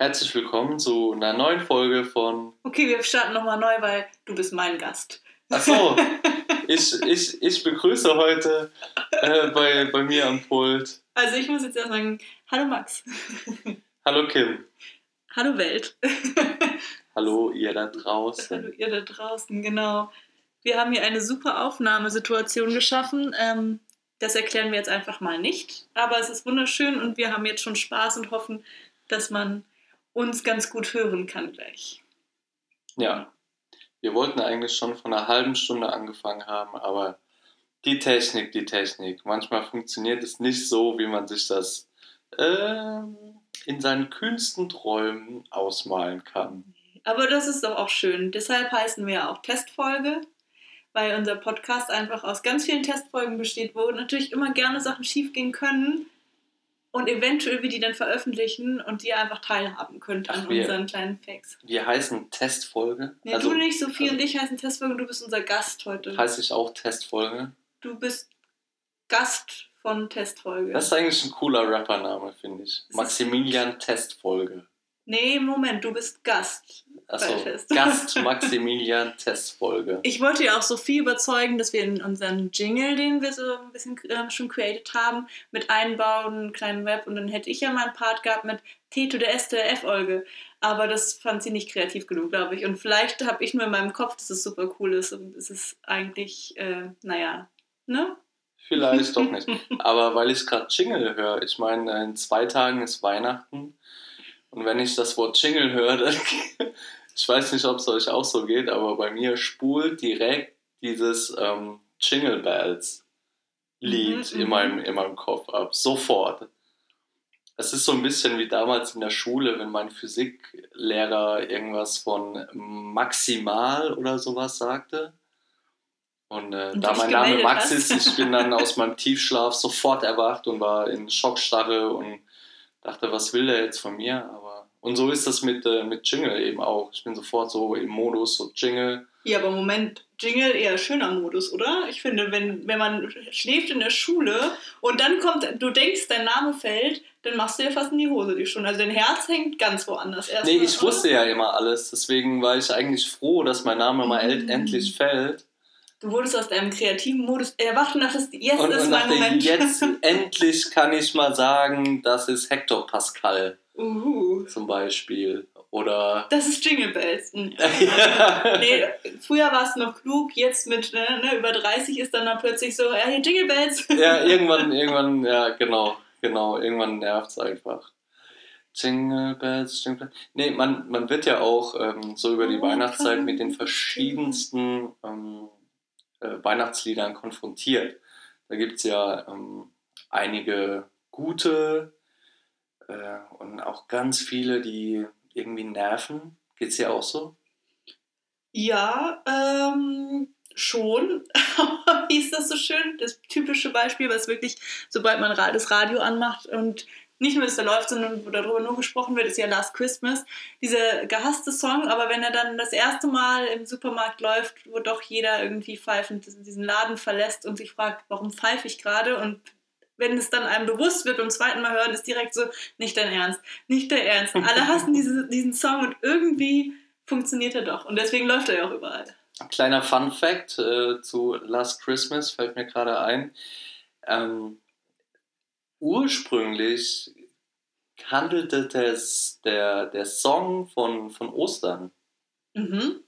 Herzlich willkommen zu einer neuen Folge von. Okay, wir starten nochmal neu, weil du bist mein Gast. Achso, ich, ich, ich begrüße heute äh, bei, bei mir am Pult. Also ich muss jetzt erst sagen, hallo Max. Hallo Kim. Hallo Welt. Hallo ihr da draußen. Hallo ihr da draußen, genau. Wir haben hier eine super Aufnahmesituation geschaffen. Ähm, das erklären wir jetzt einfach mal nicht. Aber es ist wunderschön und wir haben jetzt schon Spaß und hoffen, dass man uns ganz gut hören kann gleich. Ja, wir wollten eigentlich schon vor einer halben Stunde angefangen haben, aber die Technik, die Technik. Manchmal funktioniert es nicht so, wie man sich das äh, in seinen kühnsten Träumen ausmalen kann. Aber das ist doch auch schön. Deshalb heißen wir auch Testfolge, weil unser Podcast einfach aus ganz vielen Testfolgen besteht, wo natürlich immer gerne Sachen schiefgehen können und eventuell wir die dann veröffentlichen und die einfach teilhaben könnt an Ach, wir- unseren kleinen Facts. Wir heißen Testfolge. Nee, also du nicht, Sophie und ich heißen Testfolge und du bist unser Gast heute. heiße ich auch Testfolge. Du bist Gast von Testfolge. Das ist eigentlich ein cooler Rappername, finde ich. Maximilian Testfolge. Nee, Moment, du bist Gast. Achso. Gast Maximilian Testfolge. Ich wollte ja auch Sophie überzeugen, dass wir in unseren Jingle, den wir so ein bisschen äh, schon created haben, mit einbauen, einen kleinen Rap und dann hätte ich ja mal einen Part gehabt mit T to der S to der F Olge. Aber das fand sie nicht kreativ genug, glaube ich. Und vielleicht habe ich nur in meinem Kopf, dass es super cool ist und es ist eigentlich, äh, naja, ne? Vielleicht doch nicht. Aber weil ich gerade Jingle höre, ich meine, in zwei Tagen ist Weihnachten. Und wenn ich das Wort Jingle höre, dann, ich weiß nicht, ob es euch auch so geht, aber bei mir spult direkt dieses ähm, Jingle Bells Lied Mhm, in, mhm. meinem, in meinem Kopf ab. Sofort. Es ist so ein bisschen wie damals in der Schule, wenn mein Physiklehrer irgendwas von maximal oder sowas sagte. Und, äh, Und da mein Name Max ist, ich bin dann aus meinem Tiefschlaf sofort erwacht und war in Schockstarre und dachte, was will der jetzt von mir? Aber und so ist das mit, äh, mit Jingle eben auch. Ich bin sofort so im Modus, so Jingle. Ja, aber Moment, Jingle eher schöner Modus, oder? Ich finde, wenn, wenn man schläft in der Schule und dann kommt, du denkst, dein Name fällt, dann machst du dir fast in die Hose die Stunde. Also dein Herz hängt ganz woanders erst. Nee, ich wusste ja immer alles, deswegen war ich eigentlich froh, dass mein Name mal Mhm. endlich fällt. Du wurdest aus deinem kreativen Modus erwacht und dachtest, jetzt Und, ist und mein Moment. jetzt endlich kann ich mal sagen, das ist Hector Pascal Uhu. zum Beispiel. Oder. Das ist Jingle Bells. Hm. ja, Nee, früher war es noch klug, jetzt mit ne, ne, über 30 ist dann, dann plötzlich so, ja, hier Jingle Bells. irgendwann, irgendwann, ja, genau, genau, irgendwann nervt es einfach. Jingle Bells, Jingle Bells. Nee, man, man wird ja auch ähm, so über die Oh, Weihnachtszeit mit den verschiedensten ähm, äh, Weihnachtsliedern konfrontiert. Da gibt es ja ähm, einige gute äh, und auch ganz viele, die irgendwie nerven. Geht's dir auch so? Ja, ähm, schon. Wie ist das so schön? Das typische Beispiel, was wirklich, sobald man das Radio anmacht und nicht nur, dass da läuft, sondern wo darüber nur gesprochen wird, ist ja Last Christmas. Dieser gehasste Song, aber wenn er dann das erste Mal im Supermarkt läuft, wo doch jeder irgendwie pfeifend diesen Laden verlässt und sich fragt, warum pfeife ich gerade? Und wenn es dann einem bewusst wird beim zweiten Mal hören, ist direkt so, nicht dein Ernst, nicht der Ernst. Alle hassen diese, diesen Song und irgendwie funktioniert er doch. Und deswegen läuft er ja auch überall. Kleiner Fun Fact äh, zu Last Christmas fällt mir gerade ein. Ähm, ursprünglich handelte das, der, der Song von, von Ostern. Mhm.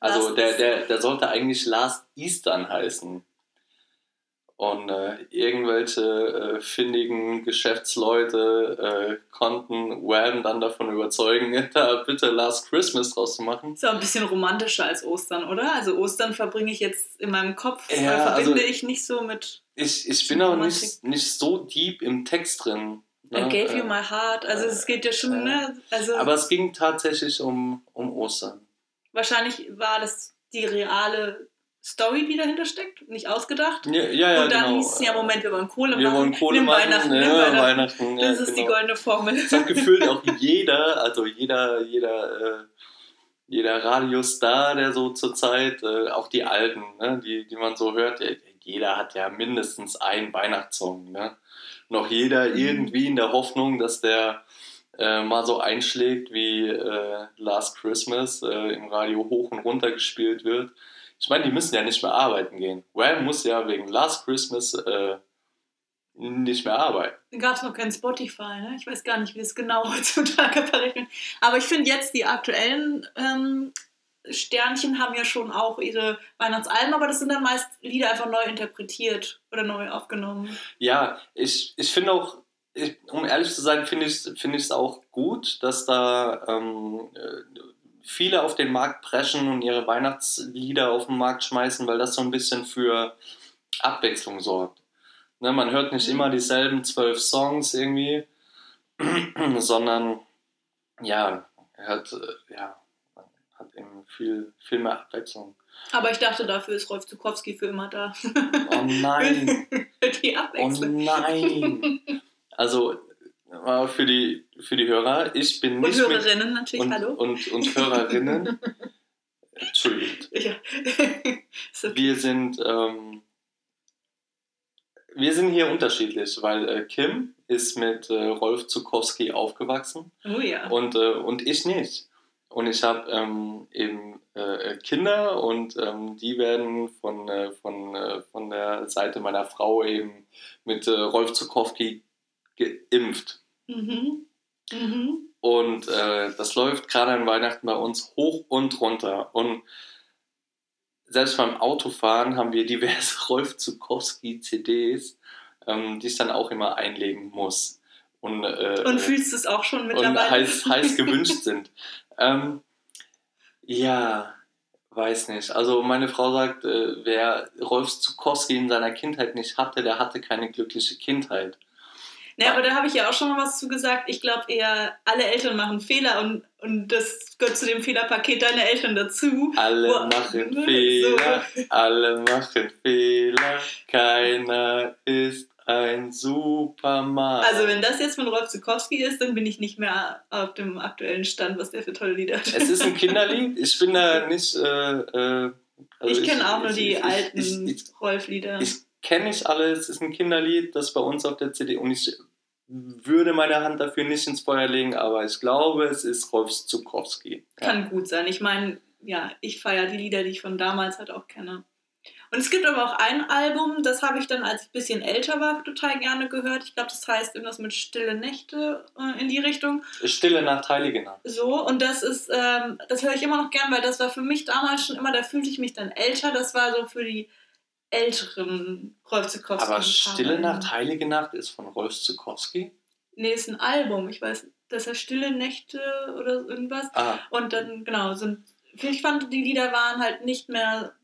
Also der, der, der sollte eigentlich Last Eastern heißen. Und äh, irgendwelche äh, findigen Geschäftsleute äh, konnten Wham dann davon überzeugen, da bitte Last Christmas draus zu machen. Ist ja ein bisschen romantischer als Ostern, oder? Also Ostern verbringe ich jetzt in meinem Kopf, Ja, verbinde also- ich nicht so mit Ich, ich bin auch nicht, nicht so deep im Text drin. I ne? gave you Äh, my heart. Also es geht ja schon, äh, ne? Also Aber es ging tatsächlich um, um Ostern. wahrscheinlich war das die reale Story, die dahinter steckt, nicht ausgedacht. Ja, ja, ja Und dann genau. hieß es ja, Moment, wir wollen Kohle wir machen. wollen Kohle nimm machen. Weihnachten, ja, nimm Weihnachten. Weihnachten, Das ist die genau. goldene Formel. Das hat gefühlt auch jeder, also jeder, jeder, äh, jeder Radiostar, der so zurzeit, äh, auch die alten, ne, die, die man so hört, der, jeder hat ja mindestens einen Weihnachtssong. Ne? Noch jeder Mhm. irgendwie in der Hoffnung, dass der, äh, äh, mal so einschlägt, wie äh, Last Christmas äh, im Radio hoch und runter gespielt wird. Ich meine, die müssen ja nicht mehr arbeiten gehen. Wham muss ja wegen Last Christmas äh, nicht mehr arbeiten. Gab es noch kein Spotify, ne? Ich weiß gar nicht, wie das genau heutzutage verrechnet. Aber ich finde jetzt die aktuellen ähm, Sternchen haben ja schon auch ihre Weihnachtsalben, aber das sind dann meist Lieder einfach neu interpretiert oder neu aufgenommen. Ja, ich, ich finde auch, ich, um ehrlich zu sein, finde ich es find auch gut, dass da ähm, äh, viele auf den Markt preschen und ihre Weihnachtslieder auf den Markt schmeißen, weil das so ein bisschen für Abwechslung sorgt. Ne, man hört nicht mhm. immer dieselben zwölf Songs irgendwie, sondern ja, hört, äh, ja, hat eben viel, viel mehr Abwechslung. Aber ich dachte, dafür ist Rolf Zukowski für immer da. Oh nein! die Abwechslung. Oh nein! Also für die, für die Hörer, ich bin nicht. Und Hörerinnen mit, natürlich, und, hallo. Und, und Hörerinnen. Entschuldigt. Ja. Wir sind. Ähm, wir sind hier unterschiedlich, weil äh, Kim ist mit äh, Rolf Zukowski aufgewachsen. Oh ja. Und, äh, und ich nicht. Und ich habe ähm, eben äh, Kinder und ähm, die werden von, äh, von, äh, von der Seite meiner Frau eben mit äh, Rolf Zukowski geimpft. Mhm. Mhm. Und äh, das läuft gerade an Weihnachten bei uns hoch und runter. Und selbst beim Autofahren haben wir diverse Rolf Zukowski CDs, ähm, die ich dann auch immer einlegen muss. Und, äh, und fühlst du es auch schon mittlerweile? Und heiß, heiß gewünscht sind. Ähm, ja, weiß nicht. Also meine Frau sagt, äh, wer Rolf Zukowski in seiner Kindheit nicht hatte, der hatte keine glückliche Kindheit. Naja, aber da habe ich ja auch schon mal was zu gesagt. Ich glaube eher, alle Eltern machen Fehler und, und das gehört zu dem Fehlerpaket deiner Eltern dazu. Alle Wo, machen Fehler, so. alle machen Fehler, keiner ist ein Superman. Also wenn das jetzt von Rolf Zukowski ist, dann bin ich nicht mehr auf dem aktuellen Stand, was der für tolle Lieder hat. Es ist ein Kinderlied. Ich bin da nicht... Äh, äh, also ich kenne auch nur die ich, alten Rolf-Lieder. Ich kenne nicht alles. Es ist ein Kinderlied, das bei uns auf der CD... Und ich würde meine Hand dafür nicht ins Feuer legen, aber ich glaube, es ist Rolf Zukowski. Kann gut sein. Ich meine, ja, ich feiere die Lieder, die ich von damals halt auch kenne. Und es gibt aber auch ein Album, das habe ich dann, als ich ein bisschen älter war, total gerne gehört. Ich glaube, das heißt irgendwas mit Stille Nächte äh, in die Richtung. Stille Nacht, Heilige Nacht. So, und das ist, ähm, das höre ich immer noch gern, weil das war für mich damals schon immer, da fühlte ich mich dann älter. Das war so für die älteren Rolf Zukowski. Aber Stille Nacht, Heilige Nacht ist von Rolf Zukowski? Nee, ist ein Album. Ich weiß, das heißt Stille Nächte oder irgendwas. Ah. Und dann, genau, sind, ich fand, die Lieder waren halt nicht mehr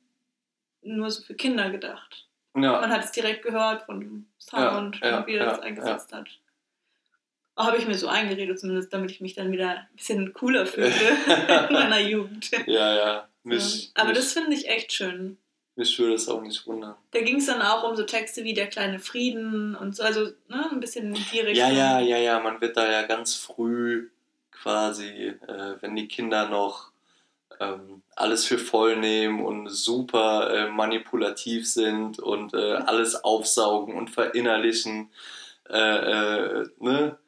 nur so für Kinder gedacht. Ja. Man hat es direkt gehört von dem Sound, ja, ja, wie er das eingesetzt hat. Habe ich mir so eingeredet, zumindest, damit ich mich dann wieder ein bisschen cooler fühle in meiner Jugend. Ja, ja. Mich, Aber mich, das finde ich echt schön. Mich würde es auch nicht wundern. Da ging es dann auch um so Texte wie Der kleine Frieden und so, also ne, ein bisschen in die Richtung. Ja, ja, ja, ja. Man wird da ja ganz früh quasi, äh, wenn die Kinder noch ähm, alles für voll nehmen und super äh, manipulativ sind und äh, alles aufsaugen und verinnerlichen. Äh, äh ne?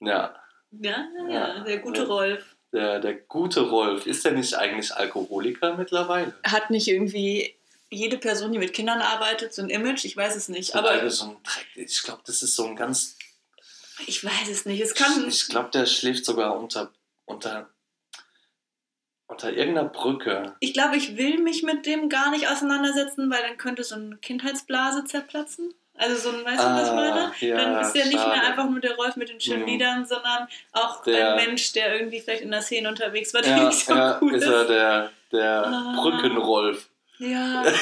Ja. Ja, ja, ja, der gute Rolf. Der, der gute Rolf, ist der nicht eigentlich Alkoholiker mittlerweile? Hat nicht irgendwie jede Person, die mit Kindern arbeitet, so ein Image? Ich weiß es nicht. aber so ein, ich glaube, das ist so ein ganz. Ich weiß es nicht. Es kann. Ich, ich glaube, der schläft sogar unter, unter unter irgendeiner Brücke. Ich glaube, ich will mich mit dem gar nicht auseinandersetzen, weil dann könnte so eine Kindheitsblase zerplatzen. Also so ein, weißt du, was ich ah, meine? Ja, dann ist ja nicht mehr einfach nur der Rolf mit den schönen mhm. Liedern, sondern auch der, ein Mensch, der irgendwie vielleicht in der Szene unterwegs war, der ja, nicht so ja, cool ist. ist er der, der ah, Brückenrolf. Ja.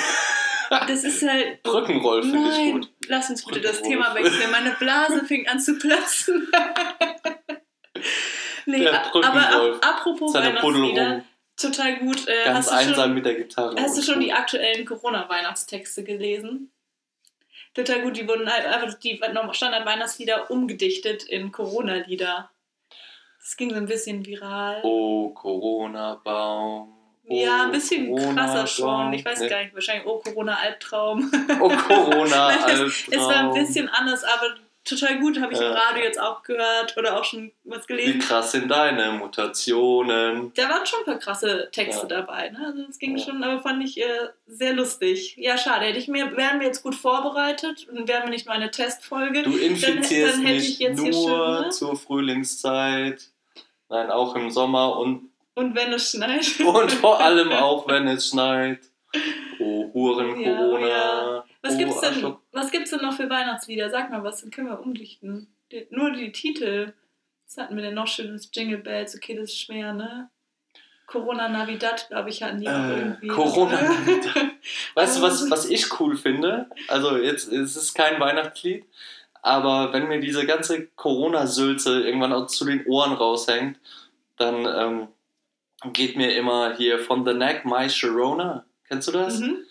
Das ist halt. Brückenrolf finde ich gut. Lass uns bitte das Thema wechseln. Meine Blase fing an zu platzen. nee, aber apropos Weihnachtslieder, total gut. Äh, Ganz einsam schon, mit der Gitarre. Hast du schon die aktuellen Corona-Weihnachtstexte gelesen? Total gut, die wurden halt einfach die Standard-Weihnachtslieder umgedichtet in Corona-Lieder. Das ging so ein bisschen viral. Oh, Corona-Baum. Oh, ja, ein bisschen Corona krasser schon. Ich weiß nee. gar nicht, wahrscheinlich Oh, Corona-Albtraum. Oh, Corona-Albtraum. es war ein bisschen anders, aber total gut, habe ich im Ja. Radio jetzt auch gehört oder auch schon was Wie gelesen. krass sind deine Mutationen? Da waren schon ein paar krasse Texte Ja. dabei, ne? Also das ging Ja. schon, aber fand ich äh, sehr lustig. Ja, schade. Hätte ich mir, wären wir jetzt gut vorbereitet und wären wir nicht nur eine Testfolge. Du infizierst dann hätte nicht ich jetzt hier nur schön, ne? zur Frühlingszeit, nein, auch im Sommer und, Und wenn es schneit. und vor allem auch, wenn es schneit. Oh, Huren, Corona. ja. Was oh, gibt's denn? Was gibt's denn noch für Weihnachtslieder? Sag mal, was dann können wir umdichten? Die, nur die Titel. Was hatten wir denn noch schönes? Jingle Bells, okay, das ist schwer, ne? Corona Navidad, glaube ich, hatten die auch Äh, irgendwie. Corona Navidad. Weißt du, was, was ich cool finde? Also, jetzt es ist kein Weihnachtslied, aber wenn mir diese ganze Corona-Sülze irgendwann auch zu den Ohren raushängt, dann ähm, geht mir immer hier von The Neck My Sharona. Kennst du das? Mhm.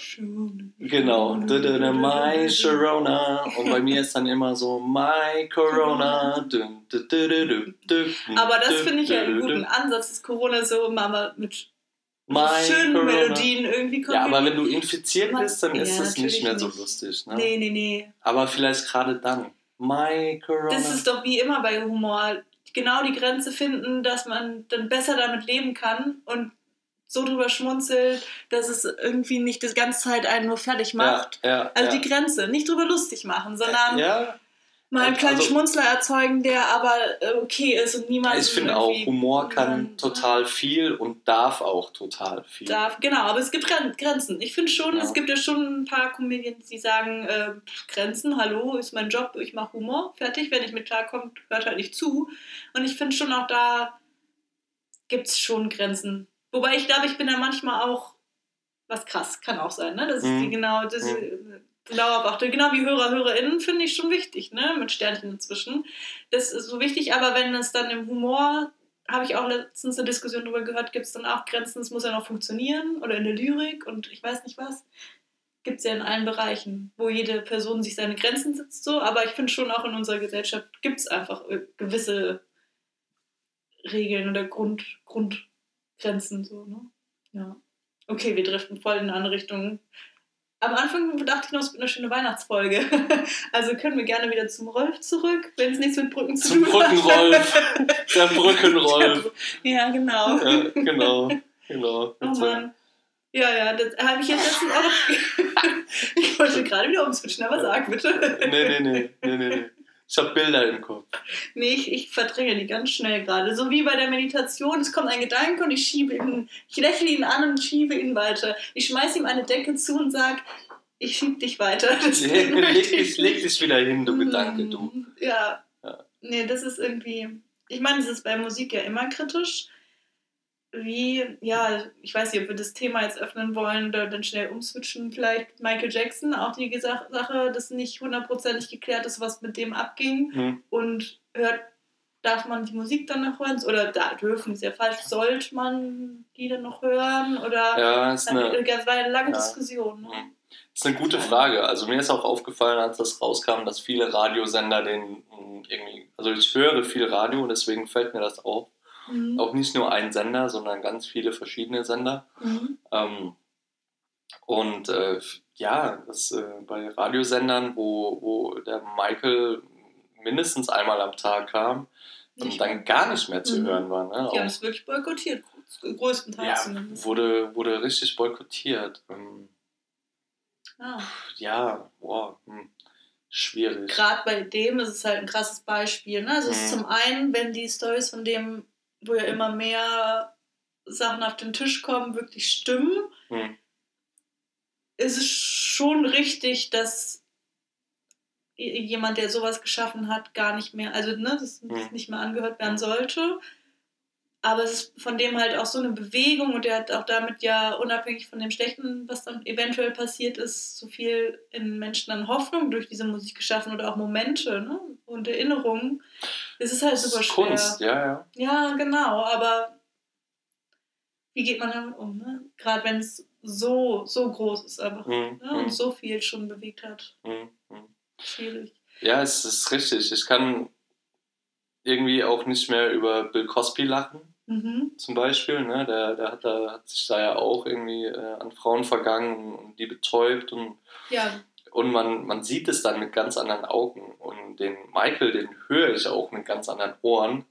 Schon. Genau. Du, My Sharona. Und bei mir ist dann immer so My Corona. Aber das finde ich ja einen guten Ansatz, dass Corona so immer mal mit My schönen Corona. Melodien irgendwie kommt. Ja, aber wenn du infiziert bist, dann ist Ja, es nicht mehr so lustig. Ne? Nee, nee, nee. Aber vielleicht gerade dann. My Corona. Das ist doch wie immer bei Humor. Genau die Grenze finden, dass man dann besser damit leben kann und so drüber schmunzelt, dass es irgendwie nicht die ganze Zeit einen nur fertig macht. Ja, ja, Also ja. die Grenze, nicht drüber lustig machen, sondern mal einen kleinen Also- Schmunzler erzeugen, der aber äh, okay ist und niemand ich finde auch, Humor kann total viel und darf auch total viel. darf. Genau, aber es gibt Gren- Grenzen. Ich finde schon, Ja. es gibt ja schon ein paar Comedians, die sagen, äh, Grenzen, hallo, ist mein Job, ich mache Humor, fertig, wenn ich mit klarkommt, hört halt nicht zu. Und ich finde schon auch da gibt es schon Grenzen. Wobei ich glaube, ich bin da manchmal auch was krass, kann auch sein, ne? Ich Mhm. die genau, dass ich genau abachte. Genau wie Hörer, HörerInnen finde ich schon wichtig, ne? Mit Sternchen dazwischen. Das ist so wichtig, aber wenn es dann im Humor, habe ich auch letztens eine Diskussion darüber gehört, gibt es dann auch Grenzen, es muss ja noch funktionieren oder in der Lyrik und ich weiß nicht was. Gibt es ja in allen Bereichen, wo jede Person sich seine Grenzen setzt, so, aber ich finde schon auch in unserer Gesellschaft gibt es einfach äh, gewisse Regeln oder Grund, Grundgrenzen, so, ne? Ja. Okay, wir driften voll in eine andere Richtung. Am Anfang dachte ich noch, es wird eine schöne Weihnachtsfolge. Also können wir gerne wieder zum Rolf zurück, wenn es nichts mit Brücken zu Zum tun hat. Brückenrolf. Der Brückenrolf. Ja, genau. Ja, genau. Genau. Oh Mann. Ja, ja, das habe ich jetzt letztens auch. ich wollte gerade wieder umswitchen, aber sag bitte. Nee, nee, nee. nee, nee, nee. Ich habe Bilder im Kopf. Nee, ich, ich verdränge die ganz schnell gerade. So wie bei der Meditation. Es kommt ein Gedanke und ich schiebe ihn, ich lächle ihn an und schiebe ihn weiter. Ich schmeiße ihm eine Decke zu und sage, ich schieb dich weiter. Leg, dich, leg dich wieder hin, du Gedanke, du. Ja. Ja. Nee, das ist irgendwie. Ich meine, es ist bei Musik ja immer kritisch. Wie, ja, ich weiß nicht, ob wir das Thema jetzt öffnen wollen oder dann schnell umswitchen. Vielleicht Michael Jackson, auch die Sache, dass nicht hundertprozentig geklärt ist, was mit dem abging. Hm. Und hört, darf man die Musik dann noch hören? Oder da dürfen, ist ja falsch, sollte man die dann noch hören? Oder Ja, ist eine, das war eine lange Ja. Diskussion. Ne? Mhm. ist eine gute Frage. Also mir ist auch aufgefallen, als das rauskam, dass viele Radiosender den irgendwie, also ich höre viel Radio, deswegen fällt mir das auf. Mhm. Auch nicht nur ein Sender, sondern ganz viele verschiedene Sender. Mhm. Ähm, und äh, ja, das, äh, bei Radiosendern, wo, wo der Michael mindestens einmal am Tag kam und Nicht dann gar nicht mehr zu Mhm. hören war. Ne? Die haben es wirklich boykottiert, größtenteils ja, wurde, wurde richtig boykottiert. Ähm, Ah. ja, boah, hm, schwierig. Gerade bei dem ist es halt ein krasses Beispiel. Ne? Also es ist Mhm. zum einen, wenn die Stories von dem, wo ja immer mehr Sachen auf den Tisch kommen, wirklich stimmen, Hm. ist es schon richtig, dass jemand, der sowas geschaffen hat, gar nicht mehr, also ne, das Mhm. nicht mehr angehört werden sollte. Aber es ist von dem halt auch so eine Bewegung und der hat auch damit ja unabhängig von dem Schlechten, was dann eventuell passiert ist, so viel in Menschen an Hoffnung durch diese Musik geschaffen oder auch Momente ne? und Erinnerungen. Es ist halt Das super ist schwer. Kunst, ja, ja. Ja, genau, aber wie geht man damit um? Ne? Gerade wenn es so, so groß ist einfach Hm, ne? und hm, so viel schon bewegt hat. hm, hm. Schwierig. Ja, es ist richtig. Ich kann irgendwie auch nicht mehr über Bill Cosby lachen, Mhm. zum Beispiel. Ne? Der, der hat, da, hat sich da ja auch irgendwie äh, an Frauen vergangen und die betäubt und Ja, und man, man sieht es dann mit ganz anderen Augen. Und den Michael, den höre ich auch mit ganz anderen Ohren.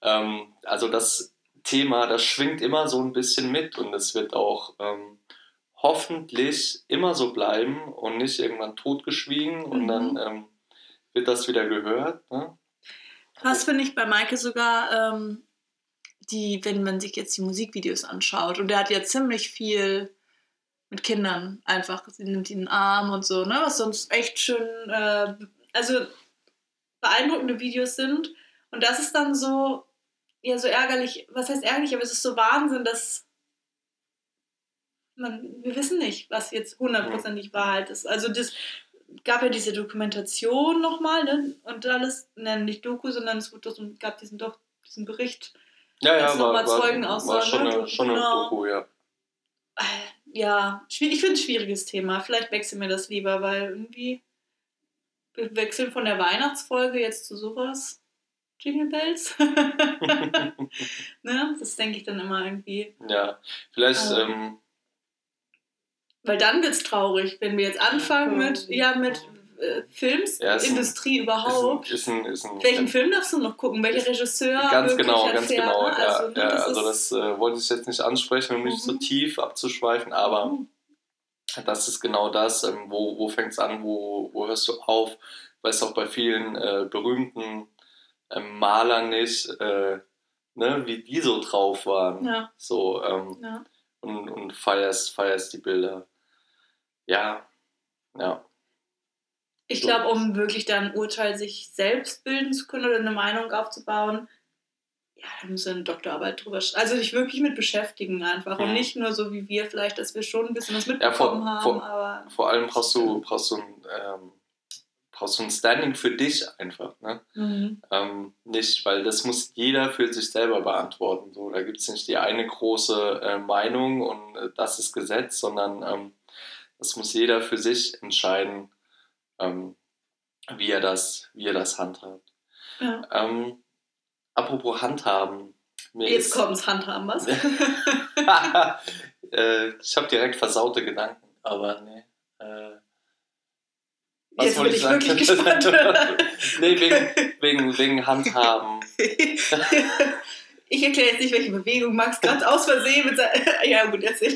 Ähm, also das Thema, das schwingt immer so ein bisschen mit und es wird auch ähm, hoffentlich immer so bleiben und nicht irgendwann totgeschwiegen und Mhm. dann ähm, wird das wieder gehört. Ne? Krass finde ich bei Maike sogar, ähm, die, wenn man sich jetzt die Musikvideos anschaut, und der hat ja ziemlich viel mit Kindern einfach, sie nimmt ihn in den Arm und so, ne, was sonst echt schön, äh, also beeindruckende Videos sind. Und das ist dann so, ja, so ärgerlich, was heißt ärgerlich, aber es ist so Wahnsinn, dass man, wir wissen nicht, was jetzt hundertprozentig Wahrheit ist. Also das gab ja diese Dokumentation nochmal, ne? Und alles, ne, nicht Doku, sondern es wurde doch so, gab diesen doch diesen Bericht. Ja, ja, noch war, mal war, war schon, ne? eine, schon eine Genau. Doku, ja. Äh, Ja, ich finde es ein schwieriges Thema. Vielleicht wechseln wir das lieber, weil irgendwie wir wechseln von der Weihnachtsfolge jetzt zu sowas. Jingle Bells. ne? Das denke ich dann immer irgendwie. ja, vielleicht, Ähm, ähm, Weil dann wird es traurig, wenn wir jetzt anfangen mit, ja, mit äh, Films, Ja, ein- ist, ein, überhaupt. ist ein, ist ein Welchen Film darfst du noch gucken? Welcher Regisseur? Ganz genau, ganz Fähr, genau. ne? Ja, Also, also, ne, ja, das also das äh, wollte ich jetzt nicht ansprechen, um nicht so Mhm. tief abzuschweifen, aber Mhm. das ist genau das, ähm, wo, wo fängt es an, wo, wo hörst du auf, weil es auch bei vielen äh, berühmten ähm, Malern nicht, äh, ne, wie die so drauf waren. Ja, So, ähm, ja. und, und feierst, feierst die Bilder. Ja, ja. Ich glaube, um wirklich dann ein Urteil sich selbst bilden zu können oder eine Meinung aufzubauen, ja, da muss eine Doktorarbeit drüber sch- Also dich wirklich mit beschäftigen einfach. Und Mhm. nicht nur so wie wir vielleicht, dass wir schon ein bisschen was Ja, vor- mitbekommen haben, vor- aber. Vor allem brauchst du, brauchst du, ein, ähm, brauchst du ein Standing für dich einfach. Ne? Mhm. Ähm, nicht, weil das muss jeder für sich selber beantworten. So, da gibt es nicht die eine große äh, Meinung und äh, das ist Gesetz, sondern ähm, das muss jeder für sich entscheiden, ähm, wie, er das, wie er das handhabt. Ja. Ähm, apropos Handhaben. Jetzt ist, kommt's Handhaben, was? äh, ich habe direkt versaute Gedanken, aber nee. Äh, was Jetzt bin ich sagen? wirklich gespannt. nee, wegen, wegen, wegen Handhaben. ich erkläre jetzt nicht, welche Bewegung Max gerade aus Versehen mit seinem. ja, gut, erzähl.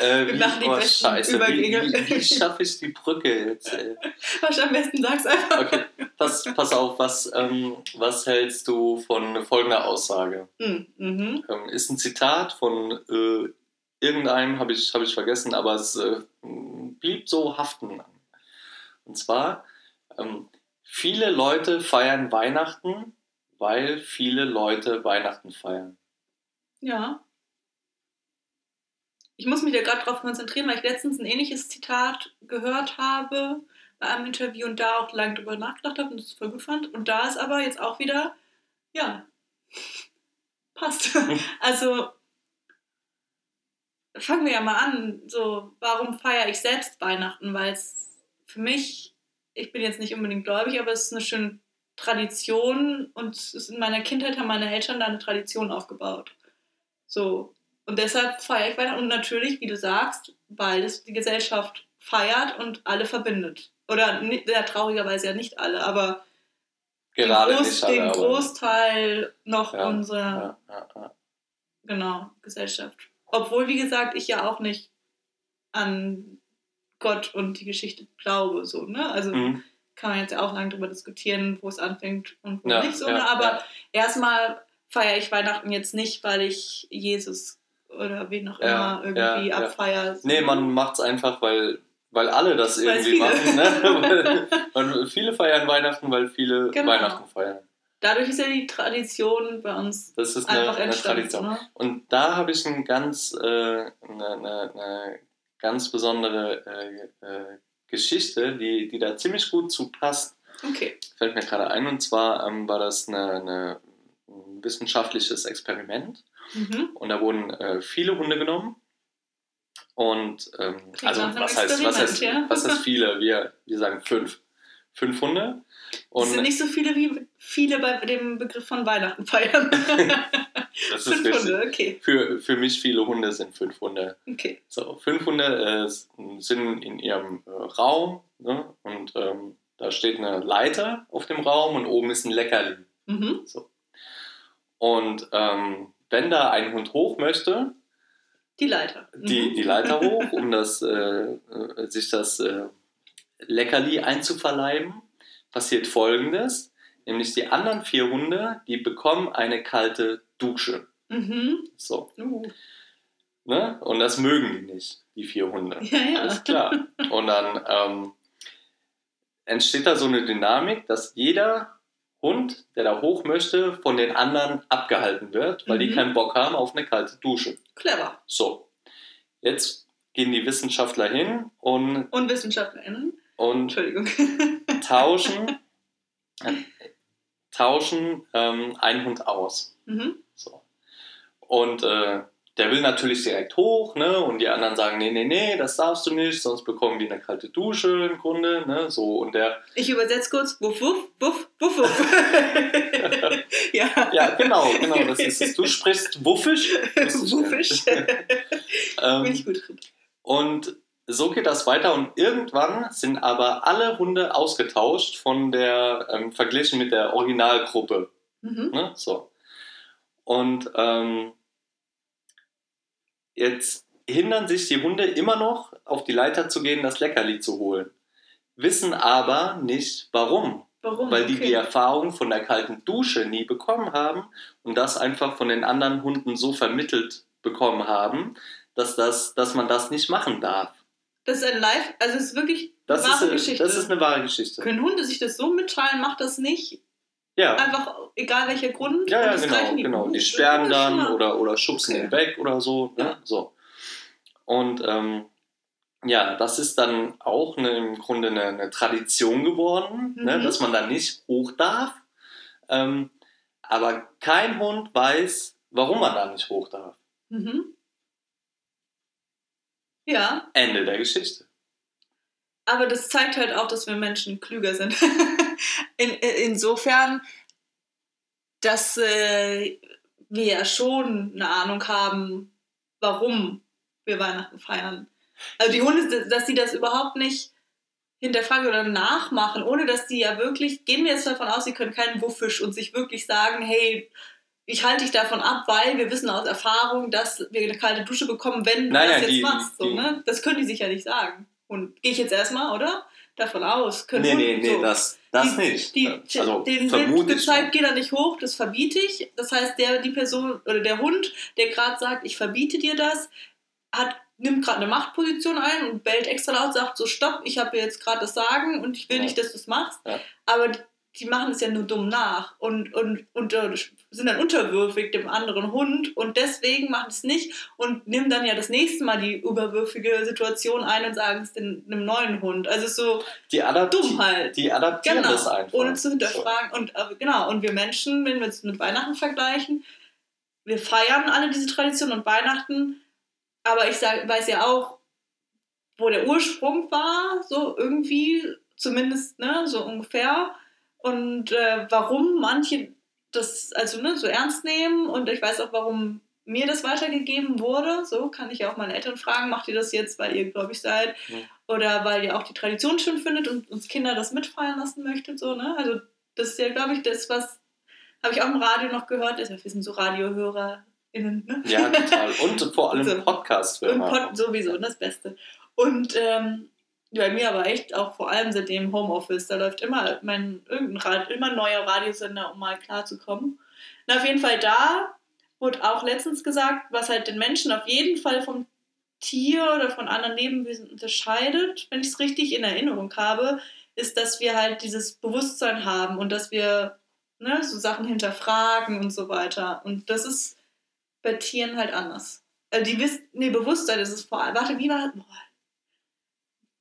Äh, Wir wie, machen die oh, besten scheiße, wie, Übergänge. wie, wie schaffe ich die Brücke jetzt? Ey? Was am besten sag's einfach. Okay, pass, pass auf, was, ähm, was hältst du von folgender Aussage? Mhm. Mhm. Ähm, ist ein Zitat von äh, irgendeinem, habe ich, hab ich vergessen, aber es äh, blieb so haften. Und zwar, ähm, viele Leute feiern Weihnachten, weil viele Leute Weihnachten feiern. Ja. Ich muss mich da gerade drauf konzentrieren, weil ich letztens ein ähnliches Zitat gehört habe bei einem Interview und da auch lange drüber nachgedacht habe und es voll gut fand. Und da ist aber jetzt auch wieder, ja, passt. also fangen wir ja mal an. So, warum feiere ich selbst Weihnachten? Weil es für mich, ich bin jetzt nicht unbedingt gläubig, aber es ist eine schöne Tradition und in meiner Kindheit haben meine Eltern da eine Tradition aufgebaut. So. Und deshalb feiere ich Weihnachten. Und natürlich, wie du sagst, weil es die Gesellschaft feiert und alle verbindet. Oder ja, traurigerweise ja nicht alle, aber Gerade den, Groß, alle, den Großteil noch Ja, unserer Ja, ja, genau, Gesellschaft. Obwohl, wie gesagt, ich ja auch nicht an Gott und die Geschichte glaube. So, ne? Also Mhm. kann man jetzt ja auch lange darüber diskutieren, wo es anfängt und wo nicht so. ne? Aber erstmal feiere ich Weihnachten jetzt nicht, weil ich Jesus oder wen auch Ja, immer irgendwie ja, ja. abfeiere. So. Nee, man macht es einfach, weil, weil alle das Weil irgendwie machen. Ne? weil, viele feiern Weihnachten, weil viele Genau. Weihnachten feiern. Dadurch ist ja die Tradition bei uns Das ist eine, einfach eine entstanden. Tradition. Ne? Und da habe ich ein ganz, äh, eine, eine, eine ganz besondere äh, äh, Geschichte, die, die da ziemlich gut zu passt. Okay. Fällt mir gerade ein. Und zwar ähm, war das eine, eine, ein wissenschaftliches Experiment. Mhm. Und da wurden äh, viele Hunde genommen. Und ähm, also was heißt, was, heißt, ja. was heißt viele? Wir, wir sagen fünf. Fünf Hunde. Das Und sind nicht so viele wie viele bei dem Begriff von Weihnachten feiern. Das ist Fünf. Hunde, okay. Für, für mich viele Hunde sind fünf Hunde. Okay. So, fünf Hunde äh, sind in ihrem äh, Raum ne? und ähm, da steht eine Leiter auf dem Raum und oben ist ein Leckerli. Mhm. Und ähm, wenn da ein Hund hoch möchte, Die Leiter. die, Mhm. die Leiter hoch, um das, äh, äh, sich das äh, Leckerli einzuverleiben, passiert folgendes. Nämlich die anderen vier Hunde, die bekommen eine kalte Dusche. Mhm. So, Uh. ne? Und das mögen die nicht, die vier Hunde. Ja, ja. Alles klar. Und dann ähm, entsteht da so eine Dynamik, dass jeder Hund, der da hoch möchte, von den anderen abgehalten wird, weil die Mhm. keinen Bock haben auf eine kalte Dusche. Clever. So, jetzt gehen die Wissenschaftler hin und, Und WissenschaftlerInnen. und Entschuldigung. tauschen, äh, tauschen ähm, einen Hund aus. Mhm. So. Und äh, der will natürlich direkt hoch, ne? Und die anderen sagen, nee, nee, nee, das darfst du nicht, sonst bekommen die eine kalte Dusche im Grunde, ne? So, und der, Ich übersetze kurz. Wuff, wuff, wuff, wuff, wuff. ja. ja, genau, genau, das ist es. Du sprichst wuffisch. Wuffisch. Bin ähm, ich gut drin. und so geht das weiter und irgendwann sind aber alle Hunde ausgetauscht von der, ähm, verglichen mit der Originalgruppe. Mhm. Ne? So. Und ähm, jetzt hindern sich die Hunde immer noch, auf die Leiter zu gehen, das Leckerli zu holen. Wissen aber nicht warum. Warum? Weil die Okay. die Erfahrung von der kalten Dusche nie bekommen haben und das einfach von den anderen Hunden so vermittelt bekommen haben, dass, das, dass man das nicht machen darf. Das ist ein Live, also es ist wirklich Das, eine wahre ist, Geschichte. das ist eine wahre Geschichte. Können Hunde sich das so mitteilen, macht das nicht. Ja, Einfach, egal welcher Grund. ja, ja das genau. die genau. Die sperren dann schlau. oder, oder schubsen Okay. ihn weg oder so. Ne? Ja. so. Und ähm, ja, das ist dann auch eine, im Grunde eine, eine Tradition geworden, ne? Mhm. dass man da nicht hoch darf. Ähm, aber kein Hund weiß, warum man da nicht hoch darf. Mhm. Ja, Ende der Geschichte. aber das zeigt halt auch, dass wir Menschen klüger sind. In, insofern, dass äh, wir ja schon eine Ahnung haben, warum wir Weihnachten feiern. Also die Hunde, dass sie das überhaupt nicht hinterfragen oder nachmachen, ohne dass die ja wirklich, gehen wir jetzt davon aus, sie können keinen Wuffisch und sich wirklich sagen, hey, ich halte dich davon ab, weil wir wissen aus Erfahrung, dass wir eine kalte Dusche bekommen, wenn du Nein, das jetzt die- machst. So, die- ne? Das können die sich ja nicht sagen. Und gehe ich jetzt erstmal, oder? Davon aus. Können Nee, nee, nee, so. das, das die, nicht. Die, also, den gezeigt, mal. geh da nicht hoch, das verbiete ich. Das heißt, der, die Person oder der Hund, der gerade sagt, ich verbiete dir das, hat, nimmt gerade eine Machtposition ein und bellt extra laut, sagt so, stopp, ich habe jetzt gerade das Sagen und ich will Ja. nicht, dass du es machst. Ja. Aber die, die machen es ja nur dumm nach und, und, und äh, sind dann unterwürfig dem anderen Hund und deswegen machen es nicht und nehmen dann ja das nächste Mal die überwürfige Situation ein und sagen es einem neuen Hund. Also so, Die, dumm halt. die adaptieren Genau, das einfach. ohne zu hinterfragen. Und äh, genau, und wir Menschen, wenn wir es mit Weihnachten vergleichen, wir feiern alle diese Tradition und Weihnachten, aber ich sag, weiß ja auch, wo der Ursprung war, so irgendwie, zumindest, ne, so ungefähr. Und äh, warum manche das also ne, so ernst nehmen und ich weiß auch, warum mir das weitergegeben wurde. So kann ich ja auch meine Eltern fragen, macht ihr das jetzt, weil ihr gläubig seid Mhm. oder weil ihr auch die Tradition schön findet und uns Kinder das mitfeiern lassen möchtet. So, ne? Also das ist ja, glaube ich, das, was habe ich auch im Radio noch gehört. Also, wir sind so RadiohörerInnen. Ne? Ja, total. Und vor allem So. podcast Und Pod sowieso, das Beste. Und ähm, bei mir aber echt auch vor allem seitdem Homeoffice, da läuft immer mein irgendein Rad, immer neuer Radiosender, um mal klarzukommen. Und auf jeden Fall da wurde auch letztens gesagt, was halt den Menschen auf jeden Fall vom Tier oder von anderen Lebewesen unterscheidet, wenn ich es richtig in Erinnerung habe, ist, dass wir halt dieses Bewusstsein haben und dass wir ne, so Sachen hinterfragen und so weiter. Und das ist bei Tieren halt anders. Äh, die wissen, nee, Bewusstsein ist es vor allem. Warte, wie war boah.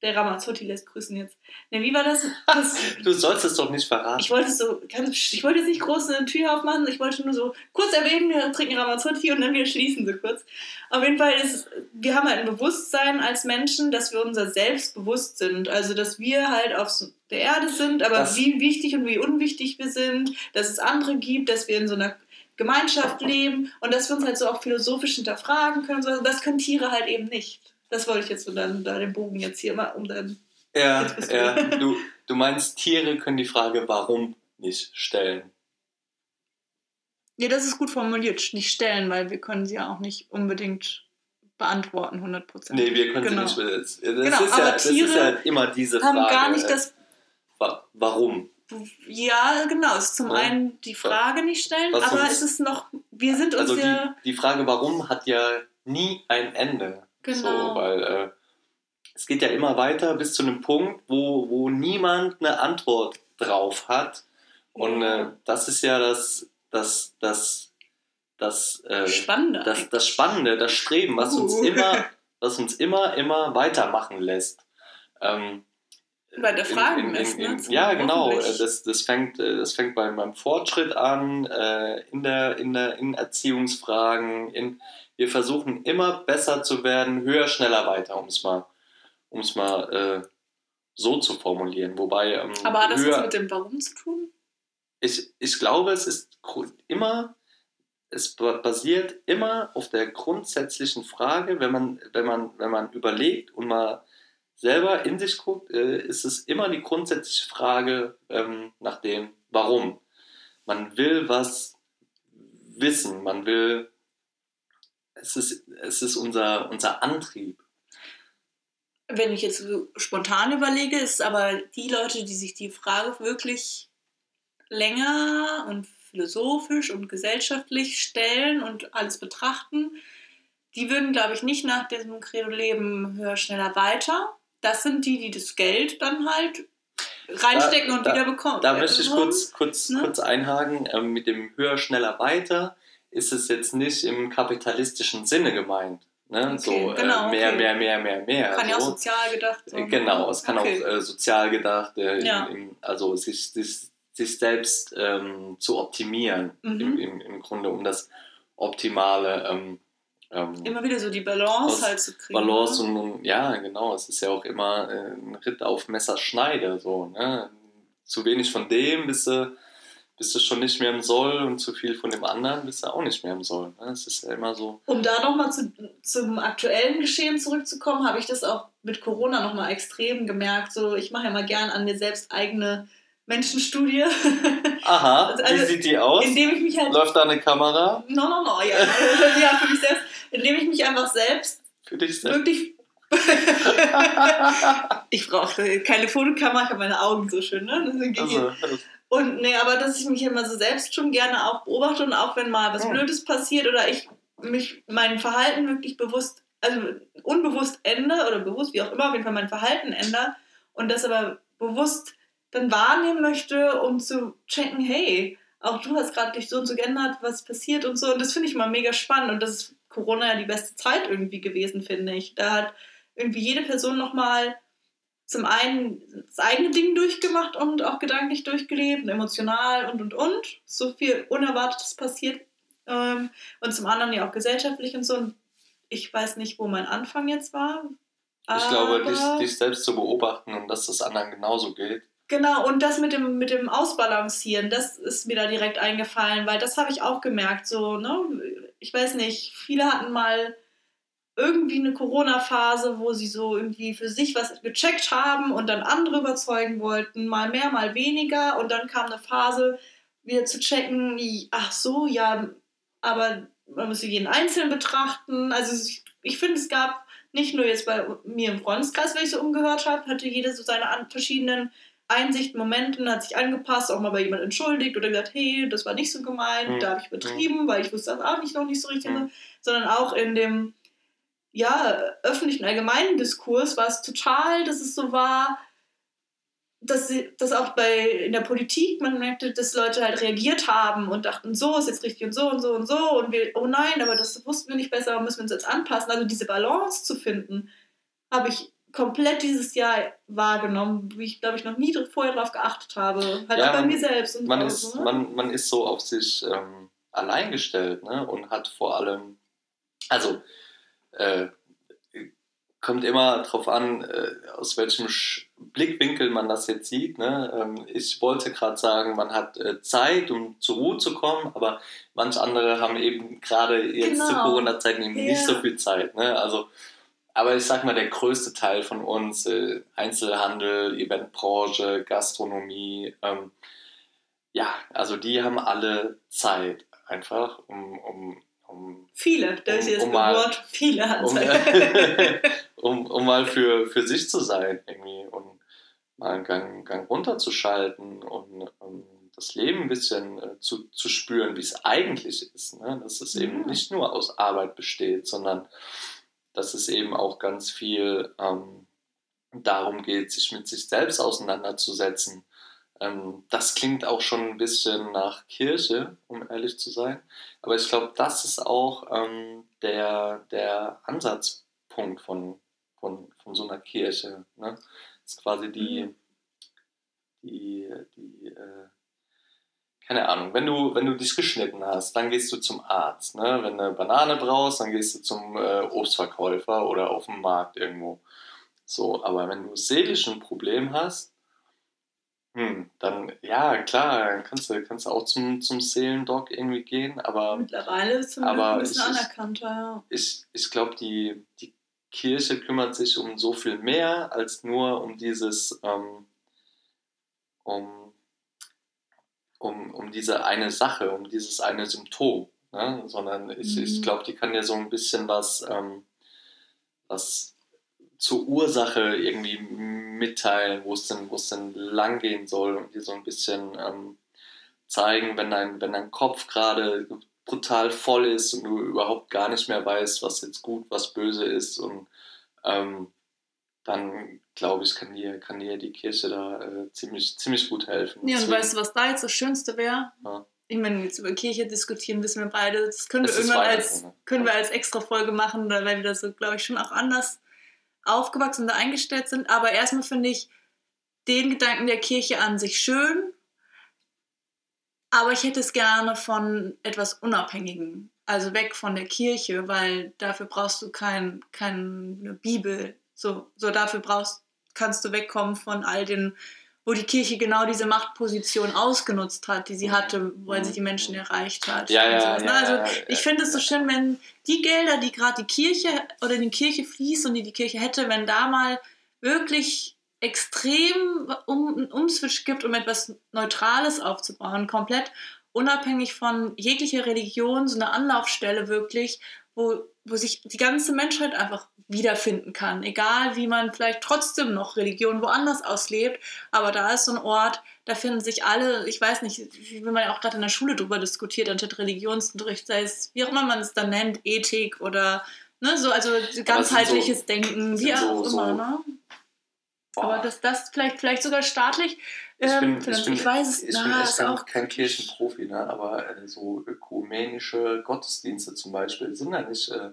Der Ramazzotti lässt grüßen jetzt. Ne, wie war das? das du sollst es doch nicht verraten. Ich wollte so, ich wollte jetzt nicht groß eine Tür aufmachen, ich wollte nur so kurz erwähnen, wir trinken Ramazzotti und dann wir schließen so kurz. Auf jeden Fall ist, wir haben halt ein Bewusstsein als Menschen, dass wir unser Selbst bewusst sind. Also, dass wir halt auf der Erde sind, aber das wie wichtig und wie unwichtig wir sind, dass es andere gibt, dass wir in so einer Gemeinschaft leben und dass wir uns halt so auch philosophisch hinterfragen können. Das können Tiere halt eben nicht. Das wollte ich jetzt so dann da den Bogen jetzt hier mal um dann. Ja, ja. Du, du meinst, Tiere können die Frage warum nicht stellen. Ja, das ist gut formuliert, nicht stellen, weil wir können sie ja auch nicht unbedingt beantworten, 100%. Nee, wir können genau. sie nicht. Das, genau, ist, ja, das ist ja immer diese Frage. haben gar nicht das... Warum? Ja, genau. Es ist zum ja. einen die Frage nicht stellen, Was aber es ist noch... Wir sind uns also ja... Die, die Frage warum hat ja nie ein Ende. Genau. So, weil äh, es geht ja immer weiter bis zu einem Punkt, wo, wo niemand eine Antwort drauf hat. Und äh, das ist ja das, das, das, das, äh, Spannende, das, das Spannende, das Streben, was uh. uns immer, was uns immer, immer weitermachen lässt. Ähm, Weiter fragen lässt, ne? Ja, genau. Das, das fängt, äh, das fängt beim, beim Fortschritt an, äh, in, der, in, der, in Erziehungsfragen, in, wir versuchen immer besser zu werden, höher, schneller, weiter, um es mal, um's mal äh, so zu formulieren. Wobei, ähm, Aber hat das höher, was mit dem Warum zu tun? Ich, ich glaube, es ist immer, es basiert immer auf der grundsätzlichen Frage, wenn man, wenn man, wenn man überlegt und mal selber in sich guckt, äh, ist es immer die grundsätzliche Frage ähm, nach dem Warum. Man will was wissen, man will es ist, es ist unser, unser Antrieb. Wenn ich jetzt so spontan überlege, ist aber die Leute, die sich die Frage wirklich länger und philosophisch und gesellschaftlich stellen und alles betrachten, die würden, glaube ich, nicht nach diesem Credo leben, höher, schneller, weiter. Das sind die, die das Geld dann halt reinstecken da, und da, wieder bekommen. Da möchte ich kurz, kurz, ne? kurz einhaken ähm, mit dem höher, schneller, weiter ist es jetzt nicht im kapitalistischen Sinne gemeint. Ne? Okay, so äh, genau, mehr, okay. mehr, mehr, mehr, mehr. Kann so. ja auch sozial gedacht sein. Genau, es kann okay. auch äh, sozial gedacht, äh, ja. im, im, also sich, sich, sich selbst ähm, zu optimieren, mhm. im, im, im Grunde, um das optimale. Ähm, ähm, immer wieder so die Balance halt zu kriegen. Balance ne? und, und, ja, genau, es ist ja auch immer äh, ein Ritt auf Messerschneide. So, ne? Zu wenig von dem, bis du bist du schon nicht mehr im Soll und zu viel von dem anderen bist du auch nicht mehr im Soll. Ne? Das ist ja immer so. Um da nochmal zu, zum aktuellen Geschehen zurückzukommen, habe ich das auch mit Corona nochmal extrem gemerkt. So, ich mache ja mal gern an mir selbst eigene Menschenstudie. Aha, also, wie sieht die aus? Indem ich mich halt, Läuft da eine Kamera? No, no, no, ja. ja, für mich selbst. Indem ich mich einfach selbst für dich selbst. wirklich ich brauche keine Fotokamera, ich habe meine Augen so schön, ne? Also, und nee, aber dass ich mich immer so selbst schon gerne auch beobachte und auch wenn mal was ja. Blödes passiert oder ich mich mein Verhalten wirklich bewusst, also unbewusst ändere oder bewusst, wie auch immer, auf jeden Fall mein Verhalten ändere und das aber bewusst dann wahrnehmen möchte, um zu checken, hey, auch du hast gerade dich so und so geändert, was passiert und so. Und das finde ich mal mega spannend und das ist Corona ja die beste Zeit irgendwie gewesen, finde ich. Da hat irgendwie jede Person nochmal zum einen das eigene Ding durchgemacht und auch gedanklich durchgelebt, und emotional und und und. So viel Unerwartetes passiert. Ähm, und zum anderen ja auch gesellschaftlich und so. Und ich weiß nicht, wo mein Anfang jetzt war. Ich glaube, dich, dich selbst zu beobachten und dass das anderen genauso geht. Genau, und das mit dem, mit dem Ausbalancieren, das ist mir da direkt eingefallen, weil das habe ich auch gemerkt. So, ne? Ich weiß nicht, viele hatten mal irgendwie eine Corona-Phase, wo sie so irgendwie für sich was gecheckt haben und dann andere überzeugen wollten, mal mehr, mal weniger. Und dann kam eine Phase, wieder zu checken, ach so, ja, aber man muss jeden Einzelnen betrachten. Also ich, finde, es gab nicht nur jetzt bei mir im Freundeskreis, wenn ich so umgehört habe, hatte jeder so seine verschiedenen Einsichten, Momenten, hat sich angepasst, auch mal bei jemand entschuldigt oder gesagt, hey, das war nicht so gemeint, mhm. da habe ich übertrieben, mhm. weil ich wusste das auch nicht noch nicht so richtig, mhm. sondern auch in dem ja, öffentlichen allgemeinen Diskurs war es total, dass es so war, dass, sie, dass auch bei in der Politik man merkte, dass Leute halt reagiert haben und dachten, so ist jetzt richtig und so und so und so und wir, oh nein, aber das wussten wir nicht besser, müssen wir uns jetzt anpassen. Also diese Balance zu finden, habe ich komplett dieses Jahr wahrgenommen, wie ich, glaube ich, noch nie vorher darauf geachtet habe. Halt ja, auch bei man, mir selbst. Und man, ist, ne? man, man ist so auf sich ähm, allein gestellt ne? und hat vor allem, also äh, kommt immer darauf an, äh, aus welchem Blickwinkel man das jetzt sieht. Ne? Ähm, ich wollte gerade sagen, man hat äh, Zeit, um zur Ruhe zu kommen, aber manche andere haben eben gerade jetzt genau. zu Corona-Zeiten eben yeah. nicht so viel Zeit. Ne? Also, aber ich sag mal, der größte Teil von uns, äh, Einzelhandel, Eventbranche, Gastronomie, ähm, ja, also die haben alle Zeit einfach, um, um um, viele, da um, ist jetzt um mal, Wort, viele um, um, um, mal für, für sich zu sein irgendwie und mal einen Gang, Gang runterzuschalten und um, das Leben ein bisschen äh, zu, zu spüren, wie es eigentlich ist. Ne? Dass es eben nicht nur aus Arbeit besteht, sondern dass es eben auch ganz viel ähm, darum geht, sich mit sich selbst auseinanderzusetzen ähm, das klingt auch schon ein bisschen nach Kirche, um ehrlich zu sein. Aber ich glaube, das ist auch ähm, der, der Ansatzpunkt von, von, von so einer Kirche. Ne? Das ist quasi die, mhm. die, die äh, keine Ahnung, wenn du, wenn du dich geschnitten hast, dann gehst du zum Arzt. Ne? Wenn du eine Banane brauchst, dann gehst du zum äh, Obstverkäufer oder auf dem Markt irgendwo. So, aber wenn du seelisch ein Problem hast, hm, dann, ja, klar, dann kannst du, kannst du auch zum, zum Seelendoc irgendwie gehen, aber. Mittlerweile ist es ein bisschen anerkannter, ja. Ich, ich glaube, die, die Kirche kümmert sich um so viel mehr als nur um dieses, ähm, um, um, um diese eine Sache, um dieses eine Symptom. Ne? Sondern ich, mhm. ich glaube, die kann ja so ein bisschen was, ähm, was zur Ursache irgendwie mitteilen, wo es denn, wo es denn lang gehen soll und dir so ein bisschen ähm, zeigen, wenn dein, wenn dein Kopf gerade brutal voll ist und du überhaupt gar nicht mehr weißt, was jetzt gut, was böse ist und ähm, dann glaube ich, kann dir, kann dir die Kirche da äh, ziemlich, ziemlich gut helfen. Ja, und weißt du, was da jetzt das Schönste wäre? Ja. Ich meine, jetzt über Kirche diskutieren wissen wir beide. Das können wir irgendwann als, ne? können wir als extra Folge machen, weil wir das so, glaube ich, schon auch anders aufgewachsen und eingestellt sind. Aber erstmal finde ich den Gedanken der Kirche an sich schön, aber ich hätte es gerne von etwas Unabhängigem, also weg von der Kirche, weil dafür brauchst du kein, keine Bibel. So, so dafür brauchst, kannst du wegkommen von all den wo die Kirche genau diese Machtposition ausgenutzt hat, die sie hatte, weil sie die Menschen erreicht hat. Ja, ja, ja, also ich finde es so schön, wenn die Gelder, die gerade die Kirche oder die Kirche fließen und die die Kirche hätte, wenn da mal wirklich extrem um, einen Umswitch gibt, um etwas Neutrales aufzubauen, komplett unabhängig von jeglicher Religion, so eine Anlaufstelle wirklich, wo, wo sich die ganze Menschheit einfach wiederfinden kann. Egal, wie man vielleicht trotzdem noch Religion woanders auslebt, aber da ist so ein Ort, da finden sich alle, ich weiß nicht, wie man ja auch gerade in der Schule drüber diskutiert, anstatt Religionsunterricht, sei es, wie auch immer man es dann nennt, Ethik oder ne, so, also ganzheitliches so, Denken, wie auch so, immer, so, ne? Aber dass das vielleicht, vielleicht sogar staatlich. ich, bin, ähm, ich, bin, ich weiß es ich bin echt kein, kein Kirchenprofi, ne? aber äh, so ökumenische Gottesdienste zum Beispiel sind ja nicht äh,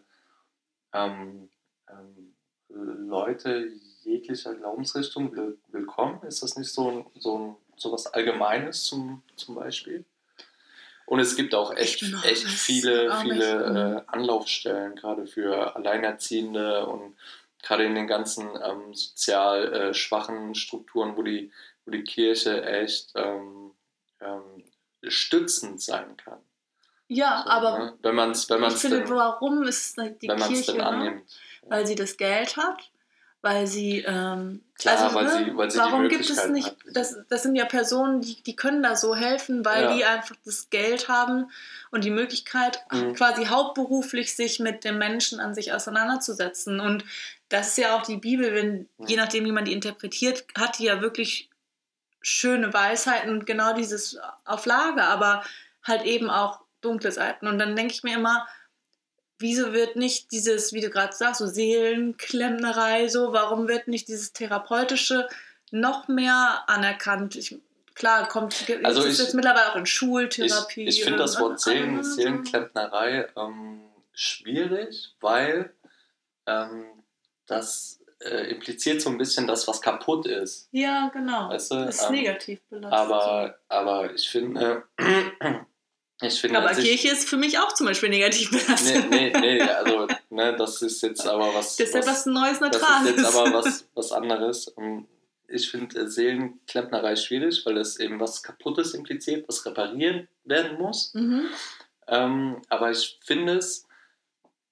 ähm, ähm, Leute jeglicher Glaubensrichtung will, willkommen? Ist das nicht so, ein, so, ein, so was Allgemeines zum, zum Beispiel? Und es gibt auch echt, echt viele, viele äh, Anlaufstellen, gerade für Alleinerziehende und gerade in den ganzen ähm, sozial äh, schwachen Strukturen, wo die, wo die Kirche echt ähm, ähm, stützend sein kann. Ja, so, aber ne? wenn man's, wenn man's ich finde, denn, warum ist die Kirche, ne? annimmt weil sie das Geld hat, weil sie, ähm, Klar, also, weil ne, sie, weil sie warum gibt es nicht, das, das sind ja Personen, die, die können da so helfen, weil ja. die einfach das Geld haben und die Möglichkeit, mhm. quasi hauptberuflich sich mit dem Menschen an sich auseinanderzusetzen. Und das ist ja auch die Bibel, wenn, je nachdem, wie man die interpretiert, hat die ja wirklich schöne Weisheiten, genau dieses auf Lager, aber halt eben auch dunkle Seiten. Und dann denke ich mir immer, wieso wird nicht dieses, wie du gerade sagst, so Seelenklemmnerei, so, warum wird nicht dieses Therapeutische noch mehr anerkannt? Ich, klar, kommt also ist ich, jetzt mittlerweile auch in Schultherapie. Ich, ich finde das Wort Seelen, Seelenklempnerei ähm, schwierig, weil ähm, das äh, impliziert so ein bisschen, dass was kaputt ist. Ja, genau. Weißt du? Das ist Ähm, negativ belastet. Aber, aber ich finde, ich finde, aber Kirche ist für mich auch zum Beispiel negativ belastet. Nee, nee, nee, also, ne, das ist jetzt aber was. das ist ja was Neues, das Neutrales. ist jetzt aber was, was anderes. Und Ich finde äh, Seelenklempnerei schwierig, weil es eben was Kaputtes impliziert, was repariert werden muss. Mhm. Ähm, aber ich finde, es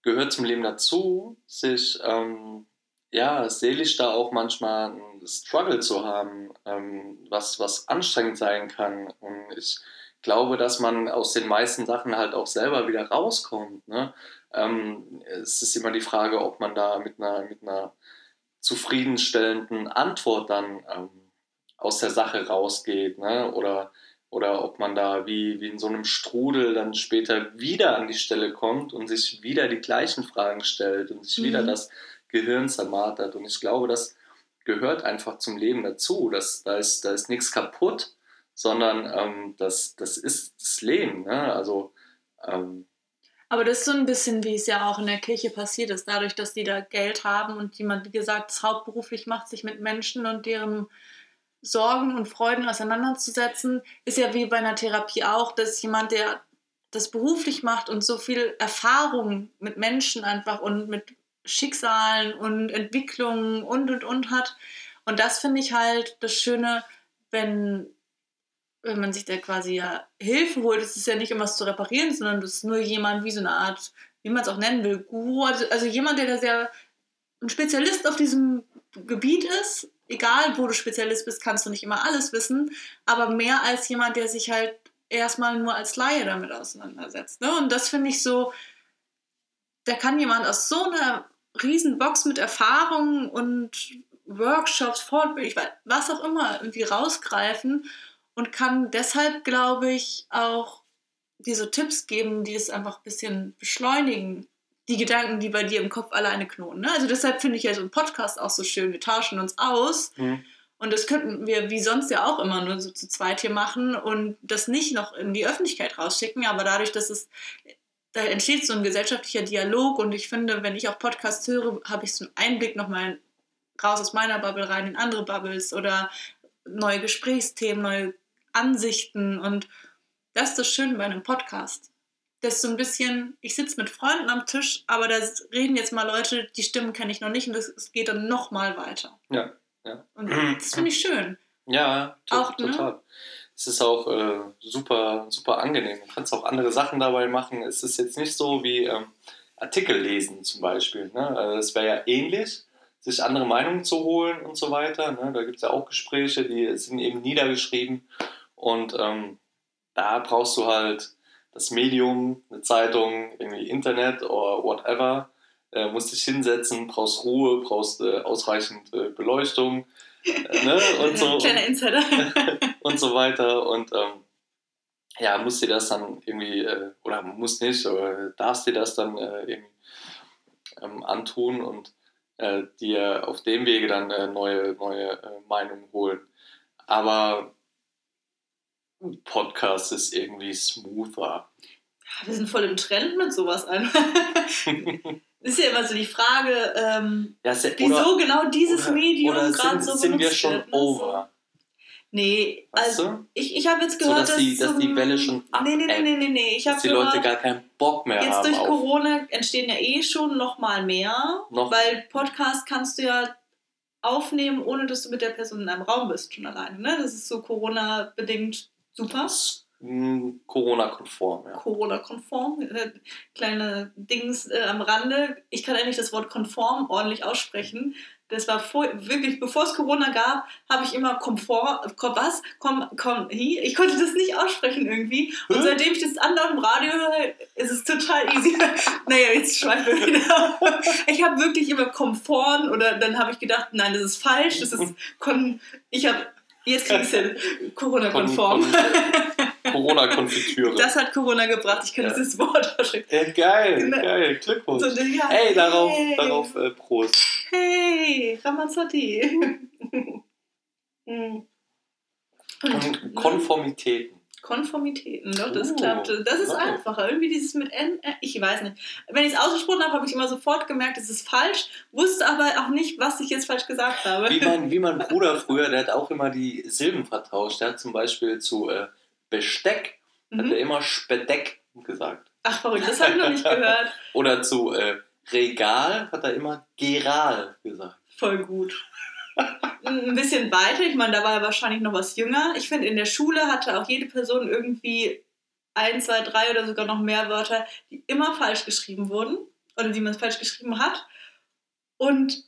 gehört zum Leben dazu, sich ähm, ja, seelisch da auch manchmal einen Struggle zu haben, ähm, was, was anstrengend sein kann. Und ich glaube, dass man aus den meisten Sachen halt auch selber wieder rauskommt. Ne? Ähm, es ist immer die Frage, ob man da mit einer, mit einer zufriedenstellenden Antwort dann ähm, aus der Sache rausgeht. Ne? Oder oder ob man da wie, wie in so einem Strudel dann später wieder an die Stelle kommt und sich wieder die gleichen Fragen stellt und sich Mhm. wieder das Gehirn zermartert. Und ich glaube, das gehört einfach zum Leben dazu. Das, da, ist, da ist nichts kaputt, sondern ähm, das, das ist das Leben. Ne? Also, ähm, Aber das ist so ein bisschen, wie es ja auch in der Kirche passiert ist, dadurch, dass die da Geld haben und jemand, wie gesagt, es hauptberuflich macht, sich mit Menschen und deren Sorgen und Freuden auseinanderzusetzen, ist ja wie bei einer Therapie auch, dass jemand, der das beruflich macht und so viel Erfahrung mit Menschen einfach und mit Schicksalen und Entwicklungen und und und hat. Und das finde ich halt das Schöne, wenn, wenn man sich da quasi ja Hilfe holt. Es ist ja nicht immer was zu reparieren, sondern das ist nur jemand wie so eine Art, wie man es auch nennen will, Guru. Also, also jemand, der da sehr ein Spezialist auf diesem Gebiet ist. Egal, wo du Spezialist bist, kannst du nicht immer alles wissen, aber mehr als jemand, der sich halt erstmal nur als Laie damit auseinandersetzt. Ne? Und das finde ich so, da kann jemand aus so einer riesen Box mit Erfahrungen und Workshops, Fortbildung, was auch immer, irgendwie rausgreifen und kann deshalb, glaube ich, auch dir so Tipps geben, die es einfach ein bisschen beschleunigen, die Gedanken, die bei dir im Kopf alleine knoten. Ne? Also deshalb finde ich ja so einen Podcast auch so schön. Wir tauschen uns aus hm, und das könnten wir wie sonst ja auch immer nur so zu zweit hier machen und das nicht noch in die Öffentlichkeit rausschicken, aber dadurch, dass es da entsteht so ein gesellschaftlicher Dialog und ich finde, wenn ich auch Podcasts höre, habe ich so einen Einblick nochmal raus aus meiner Bubble rein in andere Bubbles oder neue Gesprächsthemen, neue Ansichten und das ist das Schöne bei einem Podcast. Das ist so ein bisschen, ich sitze mit Freunden am Tisch, aber da reden jetzt mal Leute, die Stimmen kenne ich noch nicht und das geht dann nochmal weiter. ja, ja. Und das finde ich schön. Ja, to Auch, ne? total. Es ist auch äh, super, super angenehm. Du kannst auch andere Sachen dabei machen. Es ist jetzt nicht so wie ähm, Artikel lesen zum Beispiel. Ne? Also Es wäre ja ähnlich, sich andere Meinungen zu holen und so weiter. Ne? Da gibt es ja auch Gespräche, die sind eben niedergeschrieben. Und ähm, da brauchst du halt das Medium, eine Zeitung, irgendwie Internet oder whatever. Äh, musst dich hinsetzen, brauchst Ruhe, brauchst äh, ausreichend äh, Beleuchtung. Äh, ne? und so Kleiner Insider. und so weiter. Und ähm, ja, musst dir das dann irgendwie, äh, oder musst nicht, oder darfst dir das dann äh, irgendwie ähm, antun und dir auf dem Wege dann neue, neue Meinungen holen. Aber Podcast ist irgendwie smoother. Wir sind voll im Trend mit sowas einfach. ist ja immer so die Frage, ähm, Ja, se- wieso genau dieses oder- Medium gerade so sind wir benutzt schon wird, ne? over? Nee, Weißt also du? ich, ich habe jetzt So, gehört, dass die- dass die Welle schon Nee, nee, nee, nee, nee, nee. Ich Dass die gehört, Leute gar keinen Bock mehr jetzt haben. durch auf- Corona entstehen ja eh schon noch mal mehr, Noch weil Podcast kannst du ja aufnehmen, ohne dass du mit der Person in einem Raum bist, schon alleine. Ne? Das ist so Corona-bedingt super. mh, Corona-konform. Ja. Corona-konform. Äh, Kleine Dings äh, am Rande. Ich kann endlich das Wort konform ordentlich aussprechen. Das war vor, wirklich, bevor es Corona gab, habe ich immer Komfort, kom, was? Komm, komm, hi? Ich konnte das nicht aussprechen irgendwie. Und seitdem ich das andauernd im Radio höre, ist es total easy. naja, jetzt schweifen wir wieder. Ich habe wirklich immer Komfort oder dann habe ich gedacht, nein, das ist falsch. Das ist, kon, ich habe, jetzt kriege ich es hin, Corona-konform. Kon- kon- Corona-Konfitüre. Das hat Corona gebracht. Ich kann Ja. dieses Wort aussprechen. Ja, geil, Genau. geil, Glückwunsch. So, ja, Ey, darauf, hey. darauf äh, Prost. Hey, Ramazzotti. Hm. Und Konformitäten. Konformitäten, doch, das Oh, klappte. Das ist nice. einfacher. Irgendwie dieses mit N, ich weiß nicht. Wenn ich es ausgesprochen habe, habe ich immer sofort gemerkt, es ist falsch, wusste aber auch nicht, was ich jetzt falsch gesagt habe. Wie mein, wie mein Bruder früher, der hat auch immer die Silben vertauscht. Der hat zum Beispiel zu äh, Besteck, hat er Mhm. immer Spedeck gesagt. Ach, verrückt, das habe ich noch nicht gehört. Oder zu äh, Regal hat er immer Geral gesagt. Voll gut. Ein bisschen weiter, ich meine, da war er wahrscheinlich noch was jünger. Ich finde, in der Schule hatte auch jede Person irgendwie ein, zwei, drei oder sogar noch mehr Wörter, die immer falsch geschrieben wurden oder die man falsch geschrieben hat. Und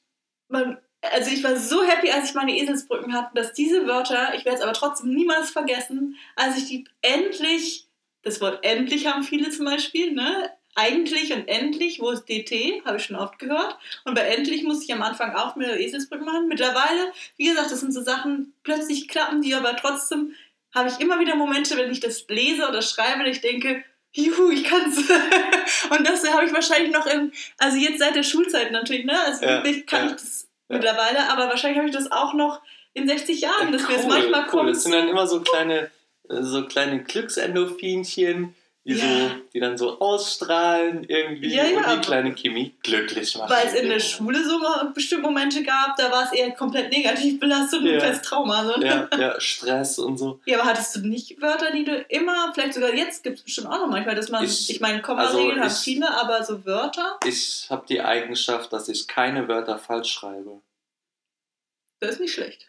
man, also ich war so happy, als ich meine Eselsbrücken hatte, dass diese Wörter, ich werde es aber trotzdem niemals vergessen, als ich die endlich, das Wort endlich haben viele zum Beispiel, ne? Eigentlich und endlich, wo ist DT? Habe ich schon oft gehört. Und bei endlich musste ich am Anfang auch mit der Eselsbrücke machen. Mittlerweile, wie gesagt, das sind so Sachen, plötzlich klappen die, aber trotzdem habe ich immer wieder Momente, wenn ich das lese oder schreibe, und ich denke, juhu, ich kann's. und das habe ich wahrscheinlich noch in, also jetzt seit der Schulzeit natürlich, ne? Also Ja, wirklich kann ja, ich das ja. mittlerweile, aber wahrscheinlich habe ich das auch noch in 60 Jahren, dass mir das cool, manchmal cool. kommt. Das sind dann immer so kleine, äh, so kleine Glücksendorphinchen, die, Ja. so, die dann so ausstrahlen irgendwie Ja, ja, und die kleine Chemie glücklich machen. Weil es in der Ja. Schule so bestimmt Momente gab, da war es eher komplett negativ belastet und Ja. Trauma. So. Ja, ja, Stress und so. Ja, aber hattest du nicht Wörter, die du immer, vielleicht sogar jetzt gibt es bestimmt auch noch manchmal, dass man, ich, Ich- meine, Komma-Regeln also haben viele, aber so Wörter, Ich habe die Eigenschaft, dass ich keine Wörter falsch schreibe. das ist nicht schlecht.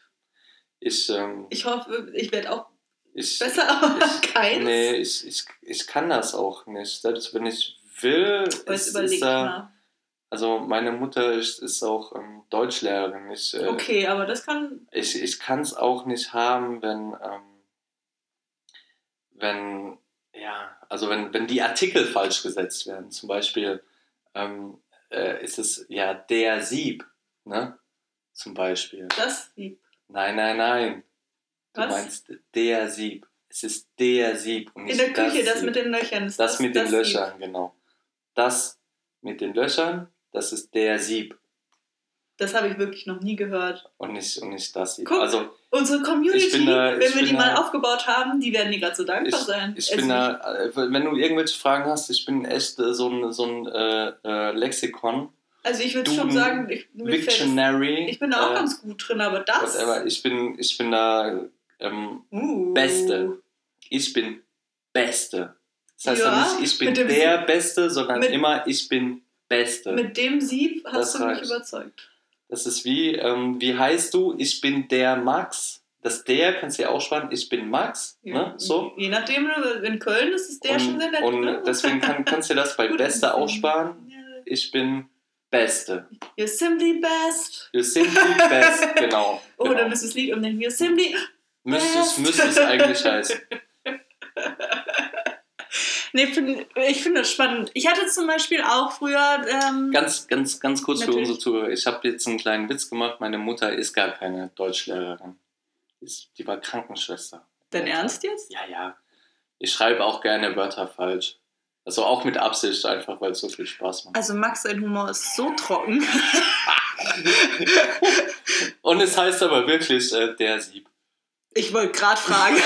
Ich, ähm, Ich hoffe, ich werde auch ich, besser, aber ich- keins. nee, ich, ich, ich kann das auch nicht. Selbst wenn ich will, jetzt ist, ist da, also meine Mutter ist, ist auch ähm, Deutschlehrerin. Ich, äh, Okay, aber das kann, ich, ich kann es auch nicht haben, wenn, ähm, wenn, ja, also wenn, wenn die Artikel falsch gesetzt werden. Zum Beispiel ähm, äh, ist es ja der Sieb, ne? Zum Beispiel. das lieb. Nein, nein, nein. Du Was? meinst der Sieb. Es ist der Sieb und In der Küche, das, Sieb. mit den Löchern. ist Das mit den Sieb. Löchern, genau. Das mit den Löchern, das ist der Sieb Das habe ich wirklich noch nie gehört. und nicht, und nicht das Sieb. Guck, Also Unsere Community, Ich bin da- wenn ich wir die mal da- aufgebaut haben, die werden dir gerade so dankbar sein. ich bin äh, wenn du irgendwelche Fragen hast, ich bin echt äh, so ein, so ein äh, äh, Lexikon, Also ich würde schon sagen, ich, fällt ich bin da auch äh, ganz gut drin, aber das. whatever. Ich bin, ich bin da ähm, Uh. Beste. Ich bin Beste. Das heißt Ja, ja nicht, ich bin der Beste, sondern mit- immer, ich bin Beste. Mit dem Sieb hast Das du mich reicht. überzeugt. Das ist wie, ähm, wie heißt du? Ich bin der Max. Das der kannst du ja auch sparen. Ich bin Max. Ne? So. Je nachdem, in Köln ist es der und schon sehr nett. und ne? deswegen kann, kannst du das bei Gut Beste ansehen. aussparen. Ja. Ich bin Beste. You're simply best. You simply best. Genau. Oh, genau. dann müsste das Lied umdenken. You're simply. Müsste es, müsste es eigentlich heißen. Nee, find, ich finde das spannend. Ich hatte zum Beispiel auch früher. Ähm, Ganz, ganz, ganz kurz für Natürlich. unsere Zuhörer. Ich habe jetzt einen kleinen Witz gemacht. Meine Mutter ist gar keine Deutschlehrerin. Die war Krankenschwester. Dein Ernst jetzt? Ja, ja. Ich schreibe auch gerne Wörter falsch. Also auch mit Absicht, einfach weil es so viel Spaß macht. Also Max, sein Humor ist so trocken. Und es heißt aber wirklich äh, der Sieb. Ich wollte gerade fragen.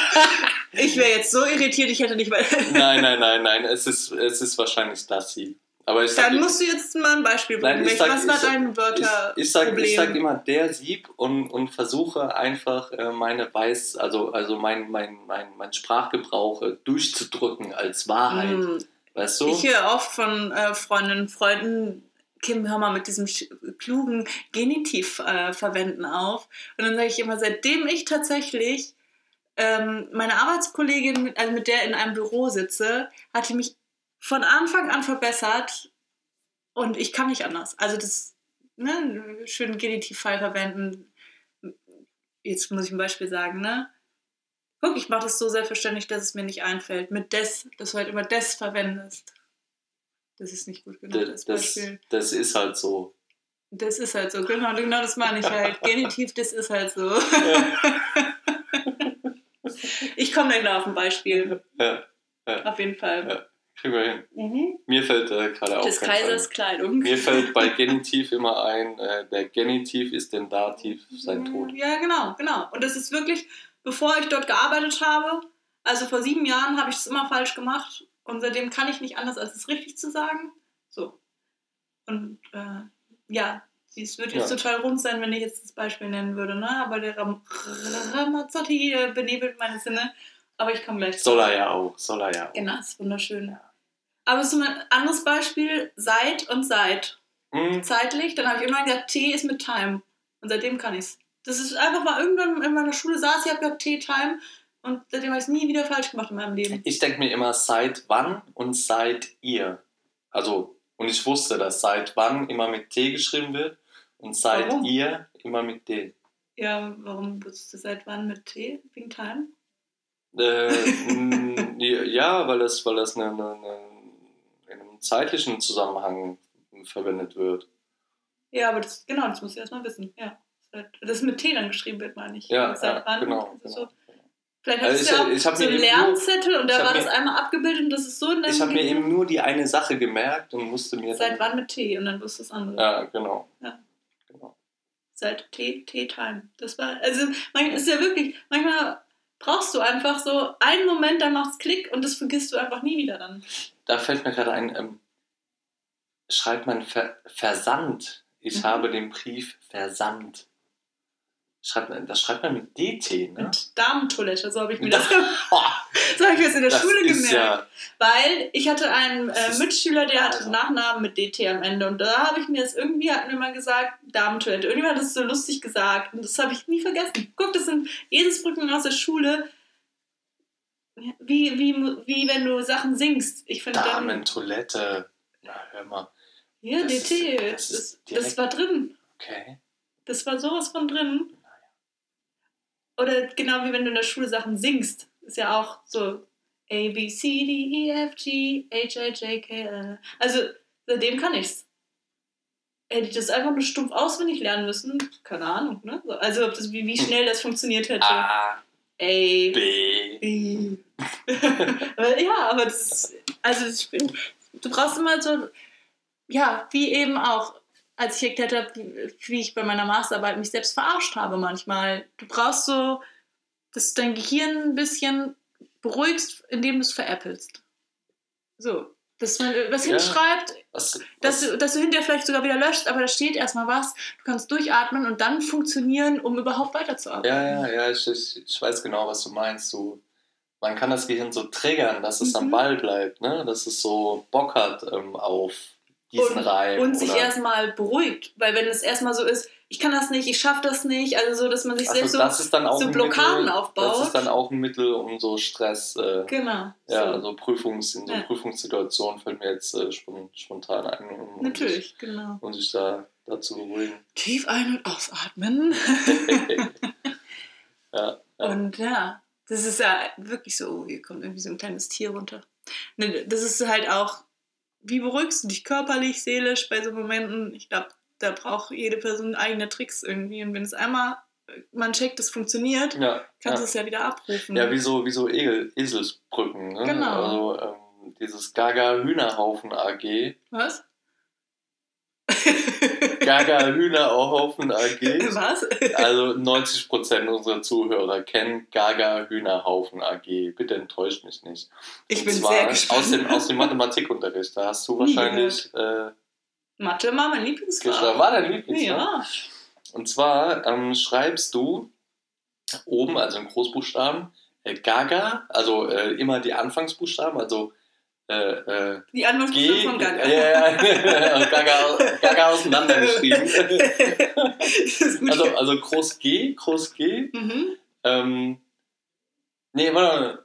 ich wäre jetzt so irritiert, ich hätte nicht mal. Nein, nein, nein, nein. Es ist, es ist wahrscheinlich das Sieb. Aber ich sag, Dann musst du jetzt mal ein Beispiel Nein, bringen. ich sag- Was war dein ich, Wörterproblem? ich, ich sag immer der Sieb und, und versuche einfach äh, meine Weiß, also, also mein, mein, mein, mein Sprachgebrauch äh, durchzudrücken als Wahrheit. Hm, Weißt du? Ich höre oft von äh, Freundinnen und Freunden, Kim, hör mal mit diesem klugen Genitiv äh, verwenden auf. Und dann sage ich immer, seitdem ich tatsächlich ähm, meine Arbeitskollegin, also mit der in einem Büro sitze, hat die mich von Anfang an verbessert und ich kann nicht anders. Also das, ne, schön Genitivfall verwenden. Jetzt muss ich ein Beispiel sagen, ne? Guck, ich mache das so selbstverständlich, dass es mir nicht einfällt. Mit des, dass du halt immer des verwendest. Das ist nicht gut genug das, das, Beispiel. das ist halt so. Das ist halt so. Genau, genau das meine ich halt. Genitiv, das ist halt so. Ich komme gleich noch auf ein Beispiel. Ja, Auf jeden Fall. Ja. kriegen wir hin. Mhm. Mir fällt äh, gerade auch Des Kaisers. Kleidung. Mir fällt bei Genitiv immer ein, äh, der Genitiv ist dem Dativ sein Tod. Ja, genau, genau. Und das ist wirklich, bevor ich dort gearbeitet habe, Also vor sieben Jahren habe ich es immer falsch gemacht und seitdem kann ich nicht anders, als es richtig zu sagen. So. Und äh, ja, es würde jetzt Ja. total rund sein, wenn ich jetzt das Beispiel nennen würde, ne? Aber der Ram Ramazzotti benebelt meine Sinne. Aber ich komme gleich zu. Soll er ja auch, soll er ja auch. Genau, ist wunderschön. Aber so ein anderes Beispiel, seit und seit. Hm, Zeitlich, dann habe ich immer gesagt, T ist mit Time. Und seitdem kann ich's. Das ist einfach mal irgendwann in meiner Schule saß, ich habe gesagt T-Time und seitdem habe ich es nie wieder falsch gemacht in meinem Leben. Ich denke mir immer, seit wann und seit ihr. Also, und ich wusste, dass seit wann immer mit T geschrieben wird und seit Warum? ihr immer mit D. Ja, warum wusstest du seit wann mit T? Wegen Time? Äh, ja, weil das, weil das eine, eine, eine, in einem zeitlichen Zusammenhang verwendet wird. Ja, aber das, genau, das musst du erstmal wissen. Ja. Das mit T dann geschrieben wird, meine ich. Ja, seit ja wann? genau. Ist genau. So, vielleicht Also hattest ich- du ja auch ich so einen Lernzettel und da war das einmal abgebildet und das ist so in Ich habe mir eben nur die eine Sache gemerkt und musste mir. Seit wann mit T und dann wusstest du das andere. Ja, genau. Ja. genau. Seit T- T-Time. Das war, also, man ist ja wirklich, manchmal brauchst du einfach so einen Moment, dann macht's Klick und das vergisst du einfach nie wieder dann. Da fällt mir gerade ein, ähm, schreibt man Ver Versand. Ich Mhm. habe den Brief versandt. Schreibt man, das schreibt man mit DT, ne? Mit Damentoilette, so habe ich mir Da- das, so hab ich mir das in der Das Schule gemerkt. ja, Weil ich hatte einen äh, Mitschüler, der hatte Alter. Nachnamen mit DT am Ende. Und da habe ich mir das irgendwie, hat mir mal gesagt, Damentoilette. Irgendjemand hat das so lustig gesagt. Und das habe ich nie vergessen. Guck, das sind Eselsbrücken aus der Schule. Wie, wie, wie wenn du Sachen singst. Ich finde. Damentoilette. Na, hör mal. Ja, Das DT. ist- Das, ist das, war drin. Okay. Das war sowas von drin. Oder genau wie wenn du in der Schule Sachen singst. Ist ja auch so A, B, C, D, E, F, G, H, I, J, K, L. Also seitdem kann ich's. Hätte ich das einfach nur stumpf auswendig lernen müssen, keine Ahnung, ne? So, Also ob das, wie, wie schnell das funktioniert hätte. A, A, B. B. aber, ja, aber das ist, also ich bin, du brauchst immer so, ja, wie eben auch, als ich erklärt habe, wie, ich bei meiner Masterarbeit mich selbst verarscht habe manchmal. Du brauchst so, dass du dein Gehirn ein bisschen beruhigst, indem du es veräppelst. So, dass man was Ja. hinschreibt, Was, dass was, du, dass du hinterher vielleicht sogar wieder löscht, aber da steht erstmal was, du kannst durchatmen und dann funktionieren, um überhaupt weiterzuarbeiten. ja, ja, ja, ich, ich, ich weiß genau, was du meinst. Du, man kann das Gehirn so triggern, dass es am Mhm. Ball bleibt, ne? dass es so Bock hat ähm, auf diesen und, Reim. und sich erstmal beruhigt. Weil wenn es erstmal so ist, ich kann das nicht, ich schaffe das nicht, also so, dass man sich Also selbst so, das ist dann auch so Blockaden Mittel, aufbaut. Das ist dann auch ein Mittel, um so Stress, äh, genau. ja, so. also Prüfungs, in so Ja. Prüfungssituationen fällt mir jetzt äh, spon- spontan ein. Um, Natürlich, genau. Sich, um sich da, da zu beruhigen. Tief ein- und ausatmen. ja, ja. Und ja, das ist ja wirklich so, hier kommt irgendwie so ein kleines Tier runter. Ne, Das ist halt auch, wie beruhigst du dich körperlich, seelisch bei so Momenten? Ich glaube, da braucht jede Person eigene Tricks irgendwie. Und wenn es einmal äh, man checkt, es funktioniert, ja, kannst du ja. es ja wieder abrufen. ja wie so, wie so Egel, Eselsbrücken. Ne? Genau. Also ähm, dieses Gaga Hühnerhaufen AG. Was? Gaga Hühnerhaufen AG. Was? Also 90% unserer Zuhörer kennen Gaga Hühnerhaufen AG. Bitte enttäuscht mich nicht. Ich Und bin zwar sehr gespannt. Aus dem, aus dem Mathematikunterricht. Da hast du wahrscheinlich äh, Mathe war mein. Lieblingsfach. War dein Lieblings, ne? Ja. Und zwar ähm, schreibst du oben, also in Großbuchstaben, äh, Gaga, also äh, immer die Anfangsbuchstaben, also äh, äh, Die G, Anfangsbuchstaben von Gaga. Ja, ja, Gaga, Gaga auseinandergeschrieben. also, also groß G, groß G. mhm. Ähm, nee, warte mal.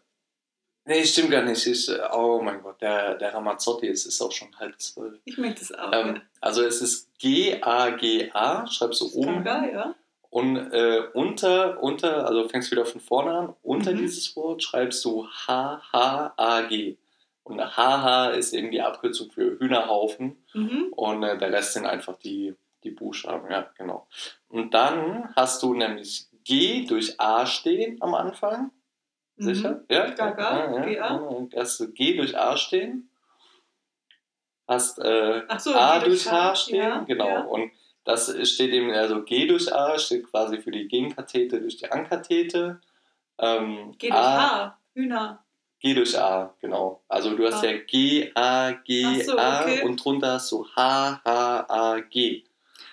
Nee, stimmt gar nicht. Ich, äh, oh mein Gott, der, der Ramazzotti, es ist auch schon halb zwölf. Ich merke das auch. Ähm, also es ist G-A-G-A, schreibst du oben. Gaga, ja. Und äh, unter, unter, also fängst wieder von vorne an, unter Mhm. dieses Wort schreibst du H-H-A-G. Und H-H ist eben die Abkürzung für Hühnerhaufen Mhm. und äh, der Rest sind einfach die, die Buchstaben, ja, genau. Und dann hast du nämlich G durch A stehen am Anfang. Sicher? Ja? Mhm. Gaga, ja, ja, G-A. ja. Hast du G durch A stehen. Hast äh, so, A G durch H H, stehen, ja, genau. ja. Und das steht eben, also G durch A steht quasi für die Gegenkathete durch die Ankathete. Ähm, G durch A, H. Hühner. G durch A, genau. Also du hast Ah. ja G, A, G, so, A okay. und drunter hast du H, H, A, G.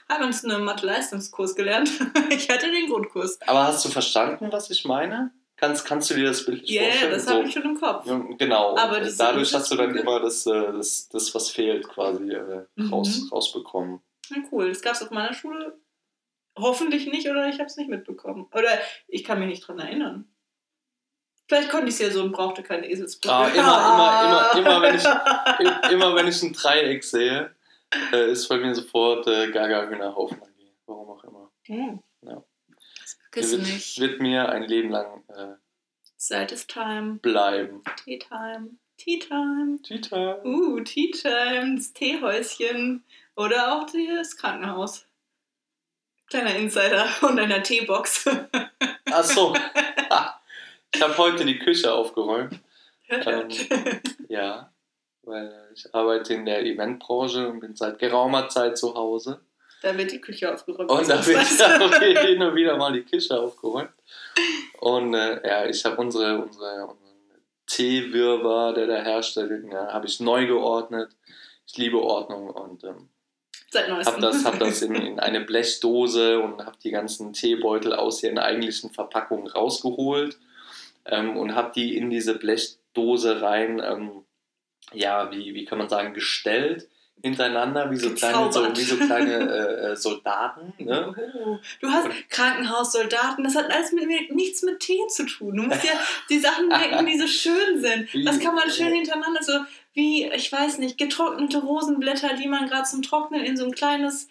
Haben uns einen Mathe-Leistungskurs gelernt. ich hatte den Grundkurs. Aber hast du verstanden, was ich meine? Kannst, kannst du dir das bildlich Ja, yeah, vorstellen? das So, habe ich schon im Kopf. ja, genau. Aber dadurch hast du dann immer das, äh, das, das was fehlt, quasi äh, Mhm. raus, rausbekommen. Na cool. Das gab es auf meiner Schule hoffentlich nicht oder ich habe es nicht mitbekommen. Oder ich kann mich nicht dran erinnern. Vielleicht konnte ich es ja so und brauchte keine Eselsbrücke. Ah, immer, immer, immer, immer, wenn ich, immer wenn ich ein Dreieck sehe, äh, ist bei mir sofort äh, Gaga Hühnerhaufen AG. Warum auch immer. Hm. Ja. Das wird, nicht. wird mir ein Leben lang äh, Seit ist Time. bleiben. Tea Time. Tea Time. Tita. Uh, Tea Time. Das Teehäuschen. Oder auch das Krankenhaus. Kleiner Insider und einer Teebox. Achso. ich habe heute die Küche aufgeräumt. Ähm, ja, weil ich arbeite in der Eventbranche und bin seit geraumer Zeit zu Hause. da wird die Küche aufgeräumt. Und da wird wird hin und wieder mal die Küche aufgeräumt. Und äh, ja, ich habe unsere, unsere, unseren Teewirrwarr, der da herstellt, ja, habe ich neu geordnet. Ich liebe Ordnung und ähm, habe das, hab das in, in eine Blechdose und habe die ganzen Teebeutel aus ihren eigentlichen Verpackungen rausgeholt ähm, und habe die in diese Blechdose rein, ähm, ja, wie, wie kann man sagen, gestellt hintereinander, wie so kleine, so, wie so kleine äh, äh, Soldaten. Ne? Oh, du hast Krankenhaussoldaten, das hat alles mit, mit, nichts mit Tee zu tun. Du musst ja die Sachen denken, die so schön sind. Was kann man schön hintereinander, so wie, ich weiß nicht, getrocknete Rosenblätter, die man gerade zum Trocknen in so ein kleines,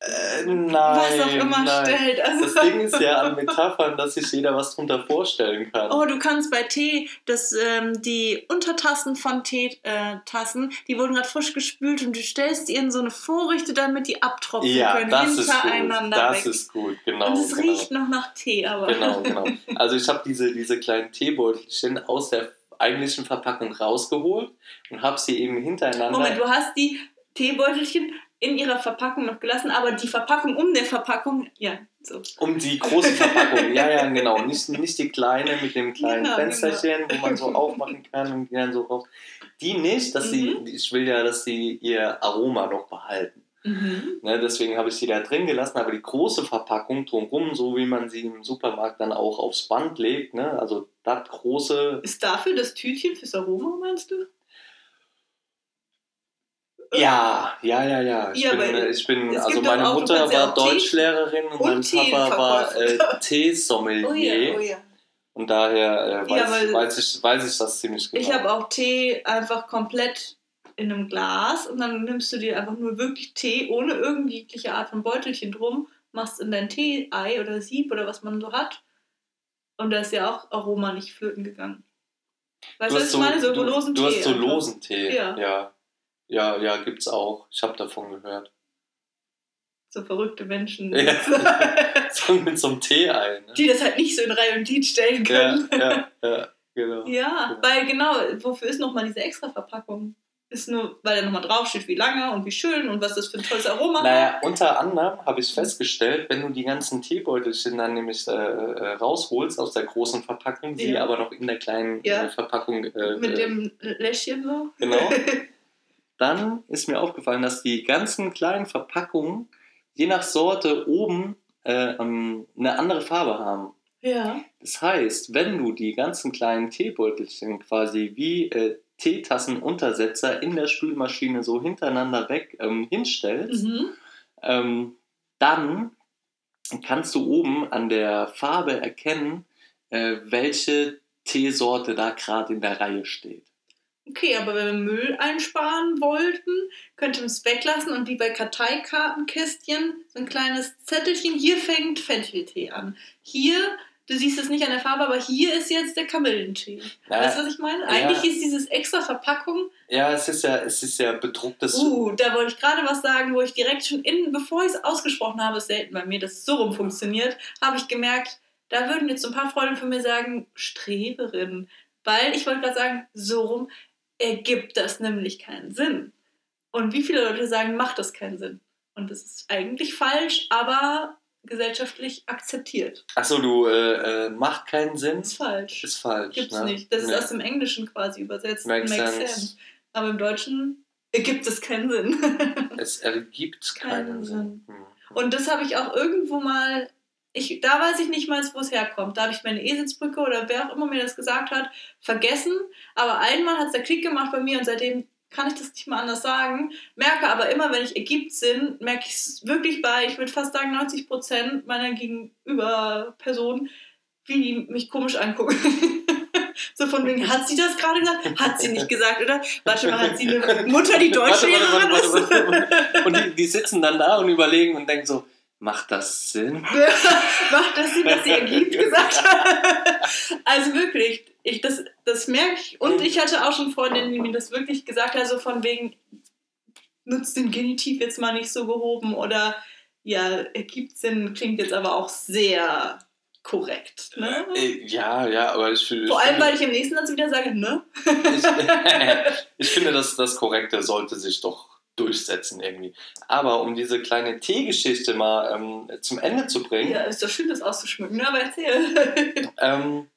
Äh, nein, was auch immer nein. stellt. Also, Das Ding ist ja an Metaphern, dass sich jeder was drunter vorstellen kann. Oh, du kannst bei Tee, das, ähm, die Untertassen von Teetassen, die wurden gerade frisch gespült und du stellst die in so eine Vorrichte, damit die abtropfen ja, können, das ist gut. hintereinander Das weg. ist gut, genau. und es genau. riecht noch nach Tee, aber. Genau, genau. Also ich habe diese, diese kleinen Teebeutelchen aus der eigentlichen Verpackung rausgeholt und habe sie eben hintereinander. Moment, du hast die Teebeutelchen in ihrer Verpackung noch gelassen, aber die Verpackung um der Verpackung, ja, so. um die große Verpackung, ja, ja, genau. Nicht, nicht die kleine mit dem kleinen Ja, Fensterchen, wo man so aufmachen kann und die dann so raus. Die nicht, dass sie, Mhm. ich will ja, dass sie ihr Aroma noch behalten. Mhm. Ne, deswegen habe ich sie da drin gelassen, aber die große Verpackung drumherum, so wie man sie im Supermarkt dann auch aufs Band legt, ne, also das große, Ist dafür das Tütchen fürs Aroma, meinst du? Ja, ja, ja, ja. Ich Ja, bin, ich bin also meine auch- du Mutter war Deutschlehrerin und, und mein Tee Papa war äh. Teesommelier. Oh ja, oh ja. Und daher äh, weiß, weiß, ich, weiß ich das ziemlich genau. Ich habe auch Tee einfach komplett in einem Glas und dann nimmst du dir einfach nur wirklich Tee ohne irgendeine Art von Beutelchen drum, machst in dein Tee-Ei oder Sieb oder was man so hat und da ist ja auch Aroma nicht flöten gegangen. Weißt du, was ich meine? So du, losen du Tee. hast so einfach. losen Tee. Ja. ja. Ja, ja, gibt's auch. Ich habe davon gehört. So verrückte Menschen, Ja. So mit so einem Tee-Ei. Ne? die das halt nicht so in Reihe und Glied stellen Ja, können. ja, ja, genau. Ja, weil genau, wofür ist nochmal diese extra Verpackung? Ist nur, weil da nochmal draufsteht, wie lange und wie schön und was das für ein tolles Aroma hat. Naja, unter anderem habe ich festgestellt, wenn du die ganzen Teebeutelchen dann nämlich äh, äh, rausholst aus der großen Verpackung, sie Ja. aber noch in der kleinen Ja. äh, Verpackung. Äh, Mit äh, dem Läschchen so. Genau. Dann ist mir aufgefallen, dass die ganzen kleinen Verpackungen je nach Sorte oben äh, ähm, eine andere Farbe haben. Ja. Das heißt, wenn du die ganzen kleinen Teebeutelchen quasi wie äh, Teetassenuntersetzer in der Spülmaschine so hintereinander weg ähm, hinstellst, Mhm. ähm, dann kannst du oben an der Farbe erkennen, äh, welche Teesorte da gerade in der Reihe steht. Okay, aber wenn wir Müll einsparen wollten, könnte man es weglassen und wie bei Karteikartenkästchen so ein kleines Zettelchen, hier fängt Fencheltee an. Hier, du siehst es nicht an der Farbe, aber hier ist jetzt der Kamillentee. Ja, Weißt du, was ich meine? ja. Eigentlich ist dieses extra Verpackung, ja, es ist ja, es ist ja bedrucktes. uh, da wollte ich gerade was sagen, wo ich direkt schon innen, bevor ich es ausgesprochen habe, ist selten bei mir, dass es so rum funktioniert, habe ich gemerkt, da würden jetzt so ein paar Freunde von mir sagen, Streberin. Weil ich wollte gerade sagen, so rum ergibt das nämlich keinen Sinn. Und wie viele Leute sagen, macht das keinen Sinn? Und das ist eigentlich falsch, aber gesellschaftlich akzeptiert. Achso, du äh, äh, macht keinen Sinn. Ist falsch. Ist falsch. Gibt's ne? nicht. Das ist aus dem Englischen quasi übersetzt. Makes sense. Aber im Deutschen ergibt es keinen Sinn. Es ergibt keinen, Keinen Sinn. Sinn. Hm. Und das habe ich auch irgendwo mal. Ich, da weiß ich nicht mal, wo es herkommt. Da habe ich meine Eselsbrücke oder wer auch immer mir das gesagt hat, vergessen. Aber einmal hat es der Klick gemacht bei mir und seitdem kann ich das nicht mal anders sagen. Merke aber immer, wenn ich ergibt Sinn, merke ich es wirklich bei, ich würde fast sagen, 90 Prozent meiner Gegenüber-Personen, wie die mich komisch angucken. so von wegen, hat sie das gerade gesagt? Hat sie nicht gesagt, oder? Warte mal, hat sie eine Mutter, die Deutschlehrerin ist? Und die, die sitzen dann da und überlegen und denken so, macht das Sinn? Macht das Sinn, dass sie ergibt gesagt hat? Also wirklich, ich, das, das merke ich. Und ich hatte auch schon Freundinnen, die mir das wirklich gesagt haben, so von wegen, nutzt den Genitiv jetzt mal nicht so gehoben oder ja, ergibt Sinn, klingt jetzt aber auch sehr korrekt. Ne? Ja, ja, aber ich, finde- Vor allem, finde, weil ich im nächsten Satz wieder sage, ne? ich, ich finde, dass das Korrekte sollte sich doch durchsetzen irgendwie. Aber um diese kleine Teegeschichte mal ähm, zum Ende zu bringen, Ja, ist doch schön, das auszuschmücken, ne? aber erzähl. ähm,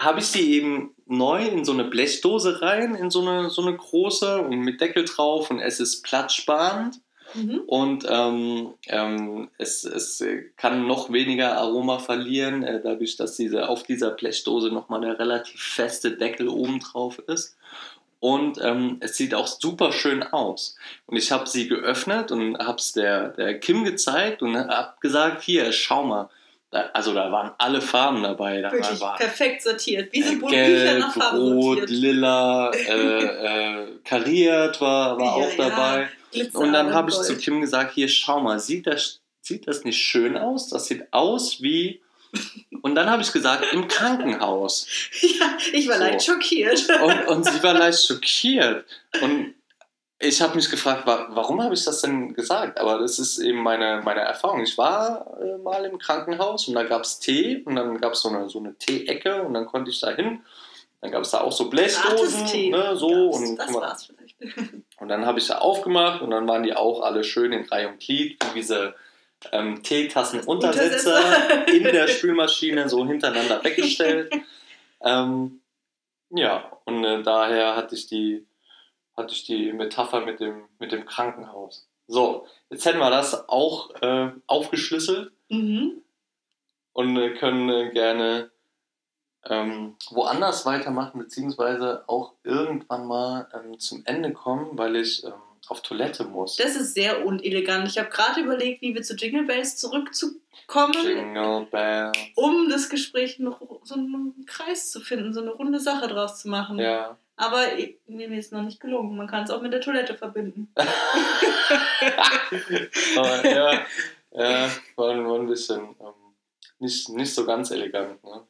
habe ich sie eben neu in so eine Blechdose rein, in so eine, so eine große und mit Deckel drauf und es ist platzsparend mhm. und ähm, ähm, es, es kann noch weniger Aroma verlieren, äh, dadurch, dass diese, auf dieser Blechdose nochmal der relativ feste Deckel oben drauf ist. Und ähm, es sieht auch super schön aus. Und ich habe sie geöffnet und habe es der, der Kim gezeigt und habe gesagt, hier, schau mal. Da, also da waren alle Farben dabei. Da Wirklich war perfekt sortiert. Wie so äh, Bücher Gelb, nach Farbe Rot, sortiert. Lila, äh, äh, kariert war, war Ja, auch ja. dabei. Glitzer Und dann habe ich zu Kim gesagt, hier schau mal, sieht das, sieht das nicht schön aus? Das sieht aus wie... Und dann habe ich gesagt, im Krankenhaus. Ja, ich war So. leicht schockiert. Und, und sie war leicht schockiert. Und ich habe mich gefragt, wa warum habe ich das denn gesagt? Aber das ist eben meine, meine Erfahrung. Ich war äh, mal im Krankenhaus und da gab es Tee und dann gab es so eine, so eine Teeecke und dann konnte ich da hin. Dann gab es da auch so Blechdosen, ne, so. Und, das mal, war's vielleicht. und dann habe ich da aufgemacht und dann waren die auch alle schön in Reihe und Glied, wie diese ähm, Untersetzer. in der Spülmaschine so hintereinander weggestellt. ähm, ja, und äh, daher hatte ich die hatte ich die Metapher mit dem, mit dem Krankenhaus. So, jetzt hätten wir das auch äh, aufgeschlüsselt Mhm. und äh, können äh, gerne ähm, woanders weitermachen, beziehungsweise auch irgendwann mal ähm, zum Ende kommen, weil ich ähm, auf Toilette muss. Das ist sehr unelegant. Ich habe gerade überlegt, wie wir zu Jingle Bells zurückzukommen, Jingle Bells. um das Gespräch noch so einen Kreis zu finden, so eine runde Sache draus zu machen. Ja. Aber mir ist noch nicht gelungen. Man kann es auch mit der Toilette verbinden. Aber ja, ja war, war ein bisschen ähm, nicht, nicht so ganz elegant. Ne?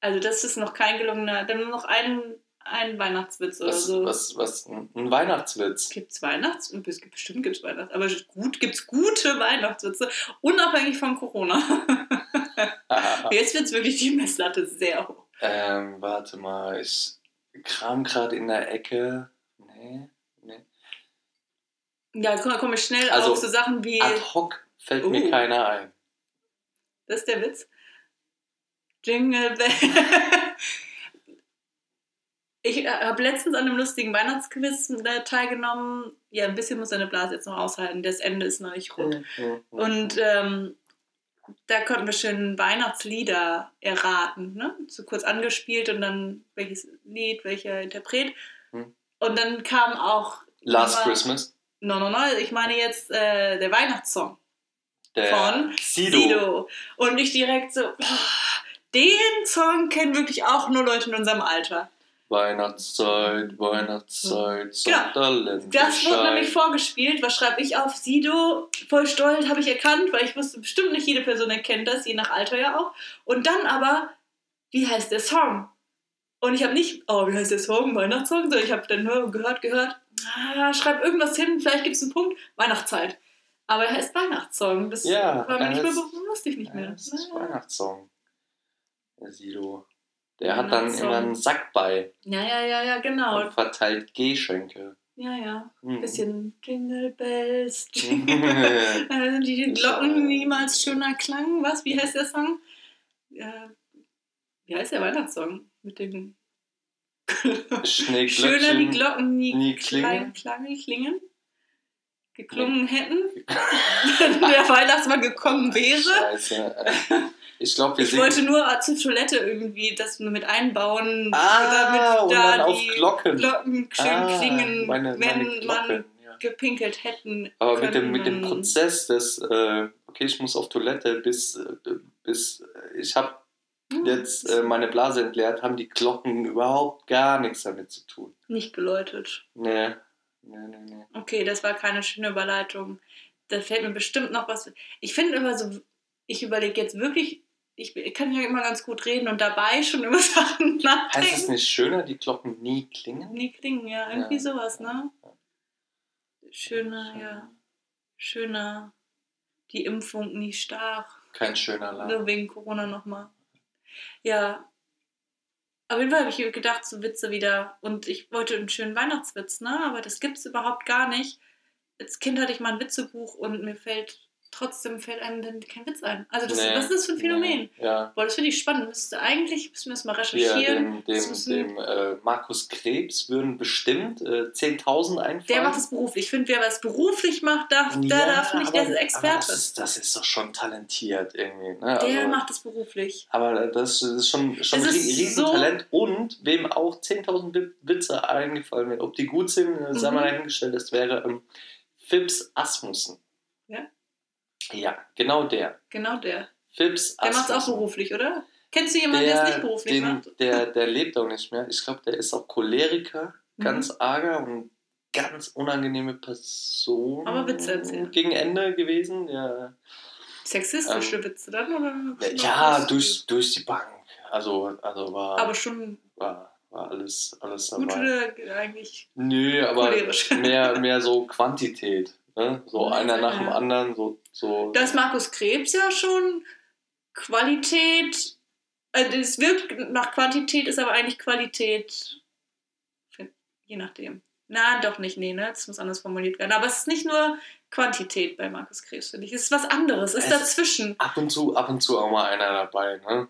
Also das ist noch kein gelungener. Dann noch ein, ein Weihnachtswitz oder Was, so. was, was, ein Weihnachtswitz. Gibt es Weihnachts? Es gibt, bestimmt gibt es Weihnachts. Aber gut, gibt es gute Weihnachtswitze, unabhängig von Corona. Jetzt wird es wirklich die Messlatte sehr hoch. ähm, warte mal, ich kram gerade in der Ecke. Nee, nee. Ja, jetzt komme komm ich schnell Also, auf so Sachen wie. Ad hoc fällt mir Uh. keiner ein. Das ist der Witz. Jingle Bell. Ich habe letztens an einem lustigen Weihnachtsquiz äh, teilgenommen. Ja, ein bisschen muss deine Blase jetzt noch aushalten. Das Ende ist noch nicht rund. Und ähm, da konnten wir schön Weihnachtslieder erraten. Ne? So kurz angespielt und dann welches Lied, welcher Interpret. Und dann kam auch. Last aber- Christmas. No, no, no. Ich meine jetzt äh, der Weihnachtssong Der von Sido. Sido. Und ich direkt so, boah, den Song kennen wirklich auch nur Leute in unserem Alter. Weihnachtszeit, Weihnachtszeit, Genau. Sonderland. Das wurde nämlich vorgespielt. Was schreibe ich auf Sido? Voll stolz, habe ich erkannt, weil ich wusste, bestimmt nicht jede Person erkennt das, je nach Alter ja auch. Und dann aber, wie heißt der Song? Und ich habe nicht, oh, wie heißt der Song? Weihnachtssong? Sondern ich habe dann nur gehört, gehört, ah, schreib irgendwas hin, vielleicht gibt es einen Punkt. Weihnachtszeit. Aber er heißt Weihnachtssong. Das Ja, war mir nicht mehr, heißt- be- wusste ich nicht mehr. Das ist Naja. Weihnachtssong. Der Sido. Der hat dann Weihnachtssong. immer einen Sack bei Ja, ja, ja, ja, genau. und verteilt Geschenke. Ja, ja. Mhm. Bisschen Jingle Bells, Jingle Bells. Äh, die Glocken niemals schöner klangen. Was? Wie heißt der Song? Äh, wie heißt der Weihnachtssong? Mit dem Schöner die Glocken nie, nie klingen. Klang, klingen. Geklungen hätten, wenn der Weihnachtsmann gekommen wäre. Scheiße. Ich glaube, wir Ich wollte nur zur Toilette irgendwie das mit einbauen, ah, dann auf die Glocken. Glocken schön ah, klingen, meine, wenn meine man Glocken. Ja. gepinkelt hätten. Aber mit dem, mit dem. Prozess des, äh, okay, ich muss auf Toilette, bis, äh, bis äh, ich habe Hm, jetzt äh, meine Blase entleert, haben die Glocken überhaupt gar nichts damit zu tun. Nicht geläutet. Nee, nee, nee, nee. Okay, das war keine schöne Überleitung. Da fällt mir bestimmt noch was. Ich finde immer so, ich überlege jetzt wirklich, ich kann ja immer ganz gut reden und dabei schon über Sachen nachdenken. Heißt es nicht schöner, die Glocken nie klingen? Nie klingen, ja, irgendwie Ja. sowas, ne? Schöner, ja. Schöner. Die Impfung nie stach. Kein schöner Nur Laden. wegen Corona nochmal. Ja. Auf jeden Fall habe ich gedacht, so Witze wieder. Und ich wollte einen schönen Weihnachtswitz, ne? Aber das gibt es überhaupt gar nicht. Als Kind hatte ich mal ein Witzebuch und mir fällt trotzdem fällt einem dann kein Witz ein. Also das, Nee, was ist das für ein Phänomen? Nee, ja. Boah, das finde ich spannend. Müsste eigentlich, müssen wir das mal Hier, recherchieren. dem, Das dem, müssen- dem äh, Markus Krebs würden bestimmt äh, 10.000 einfallen. Der macht es beruflich. Ich finde, wer was beruflich macht, darf, der Ja, darf nicht, der aber- Experte. das, ist, das ist doch schon talentiert irgendwie. Ne? der also, macht es beruflich. Aber das ist schon, schon Es ein Riesentalent. Und wem auch 10.000 Wi- Witze eingefallen werden. Ob die gut sind, äh, sei Mhm. mal dahingestellt. Das wäre ähm, Phipps Asmussen. Ja? Ja, genau der. Genau der. Phipps Der macht es auch beruflich, oder? Kennst du jemanden, der es nicht beruflich den, macht? Der, der lebt auch nicht mehr. Ich glaube, der ist auch Choleriker, Mhm. ganz arger und ganz unangenehme Person. Aber Witze erzählen. Gegen Ende gewesen. Ja, Sexistische Ähm, Witze dann? Oder ja durch, durch die Bank. Also, also war, Aber schon war, war alles, alles dabei. gut oder eigentlich Nö, aber cholerisch? mehr, mehr so Quantität. Ne? So einer nach dem anderen. So, so. Da ist Markus Krebs ja schon Qualität. Also es wirkt nach Quantität, ist aber eigentlich Qualität. Je nachdem. Na, doch nicht, nee, ne? Das muss anders formuliert werden. Aber es ist nicht nur Quantität bei Markus Krebs, finde ich. Es ist was anderes, es ist dazwischen. ab und zu, ab und zu auch mal einer dabei. Ne?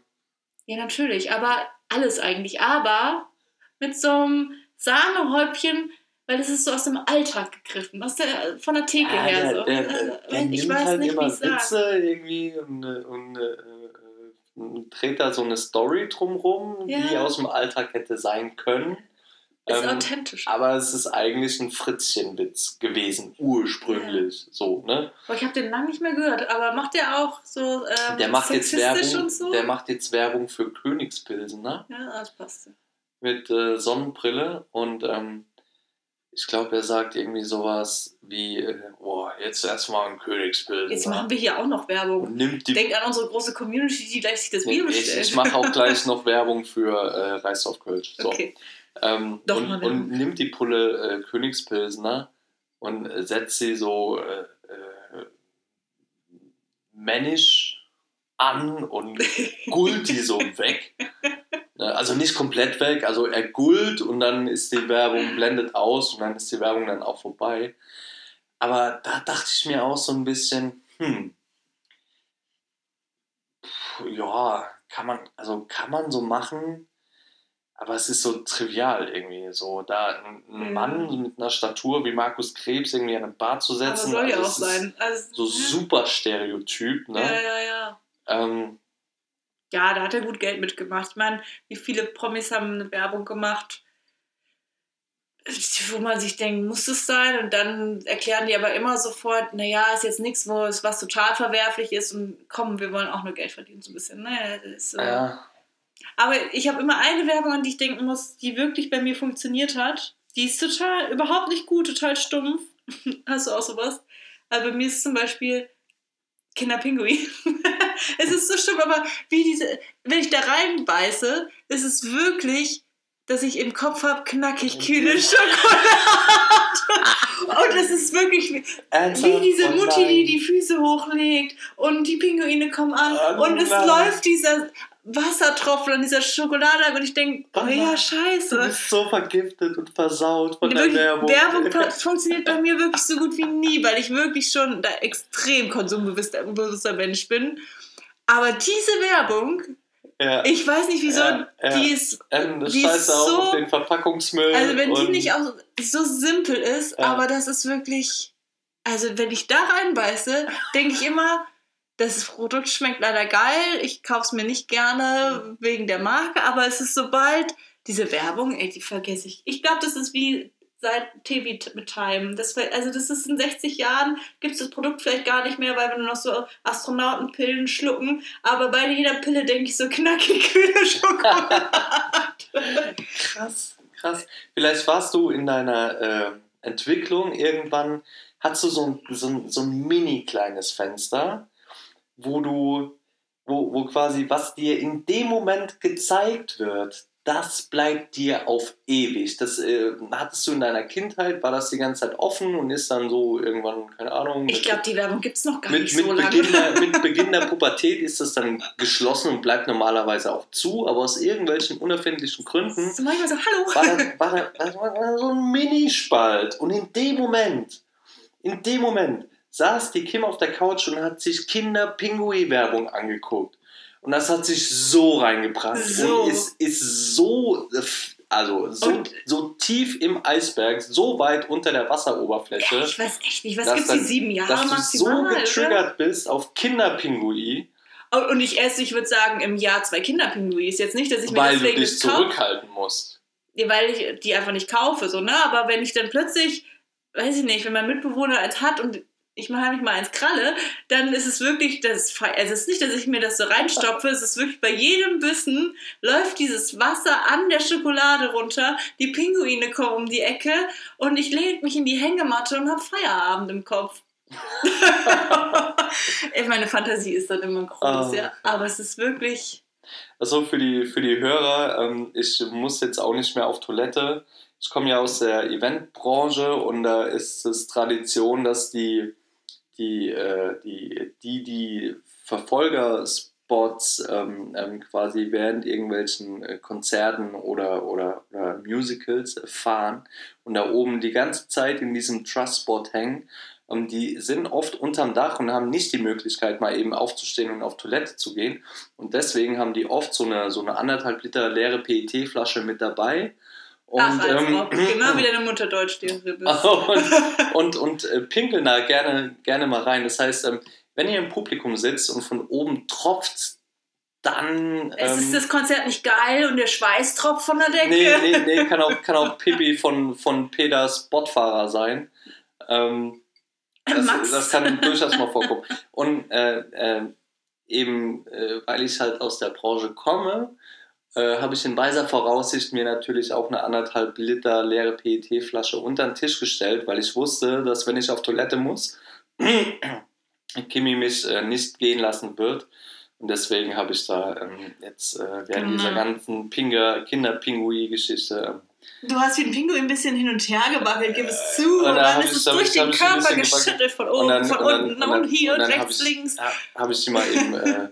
Ja, natürlich, aber alles eigentlich. Aber mit so einem Sahnehäubchen, weil das ist so aus dem Alltag gegriffen, aus der, von der Theke Ja, her. so. der, Äh, der, der ich nimmt weiß halt nicht, wie immer sagen. Witze irgendwie und, äh, und äh, äh, dreht da so eine Story drumrum, die Ja. aus dem Alltag hätte sein können. Ist Ähm, authentisch. aber es ist eigentlich ein Fritzchenwitz gewesen, ursprünglich. So, ne? Boah, ich habe den lange nicht mehr gehört, aber macht der auch so ähm, Der macht jetzt Werbung, und so? der macht jetzt Werbung für Königspilsen, ne? ja, das passt. Mit äh, Sonnenbrille und ähm, ich glaube, er sagt irgendwie sowas wie, boah, jetzt erstmal ein Königspilsen. Jetzt ne? machen wir hier auch noch Werbung. und nimmt die Denk an unsere große Community, die gleich sich das Bier ich, bestellt. ich mache auch gleich noch Werbung für äh, Reis auf Kölsch. So. Okay. Ähm, Doch und, und nimmt die Pulle äh, Königspilsner und setzt sie so äh, äh, männisch an und gult die so weg. Ne, Also nicht komplett weg, also er gult und dann ist die Werbung blendet aus und dann ist die Werbung dann auch vorbei. Aber da dachte ich mir auch so ein bisschen, hm, Puh, ja, kann man, also kann man so machen, aber es ist so trivial irgendwie, so da ein, ein Ja. Mann mit einer Statur wie Markus Krebs irgendwie an eine Bar zu Aber setzen. soll ja also auch sein. Also, So super Stereotyp, ne? Ja, ja, ja. Ähm, Ja, da hat er gut Geld mitgemacht. Ich meine, wie viele Promis haben eine Werbung gemacht, wo man sich denkt, muss es sein? Und dann erklären die aber immer sofort, naja, ist jetzt nichts, wo es was total verwerflich ist und komm, wir wollen auch nur Geld verdienen, so ein bisschen. Ne? Das ist so. ja, Aber ich habe immer eine Werbung, an die ich denken muss, die wirklich bei mir funktioniert hat. Die ist total, überhaupt nicht gut, total stumpf. Hast du auch sowas? Aber bei mir ist zum Beispiel Kinderpinguin. es ist so stumpf, aber wie diese, wenn ich da reinbeiße, ist es wirklich, dass ich im Kopf habe, knackig kühle Schokolade. Und es ist wirklich wie, diese Oh Mutti, die die Füße hochlegt und die Pinguine kommen an Oh und es nein. läuft dieser Wassertropfen an dieser Schokolade und ich denke, oh ja, scheiße. Du bist so vergiftet und versaut von Wirklich, der Werbung. Werbung funktioniert bei mir wirklich so gut wie nie, weil ich wirklich schon da extrem konsumbewusster Mensch bin. Aber diese Werbung, Ja. ich weiß nicht wieso, Ja, ja. die ist, Ähm, das die scheiße auch so- auf den Verpackungsmüll. also wenn die nicht auch so simpel ist, aber das ist wirklich, also wenn ich da reinbeiße, denke ich immer, das Produkt schmeckt leider geil, ich kaufe es mir nicht gerne wegen der Marke, aber es ist sobald diese Werbung, ey, die vergesse ich. Ich glaube, das ist wie seit TV mit Time. Das, war- also das ist in 60 Jahren, gibt es das Produkt vielleicht gar nicht mehr, weil wir nur noch so Astronautenpillen schlucken, aber bei jeder Pille denke ich so knackig kühle Schokolade. Krass, krass. Vielleicht warst du in deiner äh, Entwicklung irgendwann, hast du so ein, so ein, so ein mini kleines Fenster, wo du, wo, wo quasi, was dir in dem Moment gezeigt wird, das bleibt dir auf ewig. Das äh, hattest du in deiner Kindheit, war das die ganze Zeit offen und ist dann so irgendwann, keine Ahnung. Ich glaube, die Werbung gibt es noch gar mit, nicht mit, so lange. Beginn der, mit Beginn der Pubertät ist das dann geschlossen und bleibt normalerweise auch zu, aber aus irgendwelchen unerfindlichen Gründen So manchmal so, hallo. war da, war da, das war so ein Minispalt. Und in dem Moment, in dem Moment saß die Kim auf der Couch und hat sich Kinder-Pinguin-Werbung angeguckt. Und das hat sich so reingebracht So. und ist, ist so, also so, Und- so tief im Eisberg, so weit unter der Wasseroberfläche, Ich weiß echt nicht, was dass gibt es die sieben Jahre dass du so maximal? oder? getriggert bist auf Kinderpinguin, Oh, Und ich esse, ich würde sagen, im Jahr zwei Kinderpinguis. Jetzt nicht, dass ich mir weil du dich zurückhalten musst. Ja, weil ich die einfach nicht kaufe, so, ne? Aber wenn ich dann plötzlich, weiß ich nicht, wenn mein Mitbewohner eins hat und ich mache nicht mal eins kralle, dann ist es wirklich, das, also es ist nicht, dass ich mir das so reinstopfe, es ist wirklich bei jedem Bissen läuft dieses Wasser an der Schokolade runter, die Pinguine kommen um die Ecke und ich lege mich in die Hängematte und habe Feierabend im Kopf. Meine Fantasie ist dann immer groß, Oh. ja. Aber es ist wirklich. Also für die, für die Hörer, ähm, ich muss jetzt auch nicht mehr auf Toilette. Ich komme ja aus der Eventbranche und da ist es Tradition, dass die, die, äh, die, die, die Verfolgerspots ähm, ähm, quasi während irgendwelchen äh, Konzerten oder, oder, oder Musicals fahren und da oben die ganze Zeit in diesem Trust-Spot hängen. Ähm, die sind oft unterm Dach und haben nicht die Möglichkeit, mal eben aufzustehen und auf Toilette zu gehen. Und deswegen haben die oft so eine, so eine anderthalb Liter leere PET-Flasche mit dabei. Und, Ach, als ähm, ob. genau wie deine Mutterdeutschtiefe bist. und, und, und äh, pinkeln da gerne, gerne mal rein. Das heißt, ähm, wenn ihr im Publikum sitzt und von oben tropft, dann. Es ähm, ist das Konzert nicht geil und der Schweiß tropft von der Decke. Nee, nee, nee, kann auch, kann auch Pippi von, von Peters Botfahrer sein. Ähm, das, das kann durchaus mal vorkommen. Und äh, äh, eben, äh, weil ich halt aus der Branche komme, äh, habe ich in weiser Voraussicht mir natürlich auch eine anderthalb Liter leere PET-Flasche unter den Tisch gestellt, weil ich wusste, dass wenn ich auf Toilette muss, Kimi mich äh, nicht gehen lassen wird. Und deswegen habe ich da ähm, jetzt äh, während dieser Mhm. ganzen Kinder-Pinguin-Geschichte ähm, Du hast wie ein Pinguin ein bisschen hin und her gewackelt, gib es zu. Und Und, dann dann ist es durch den Körper geschüttelt, von oben, dann- von unten und, dann- hier und und, dann hab rechts, ich- links. habe ich die mal eben äh,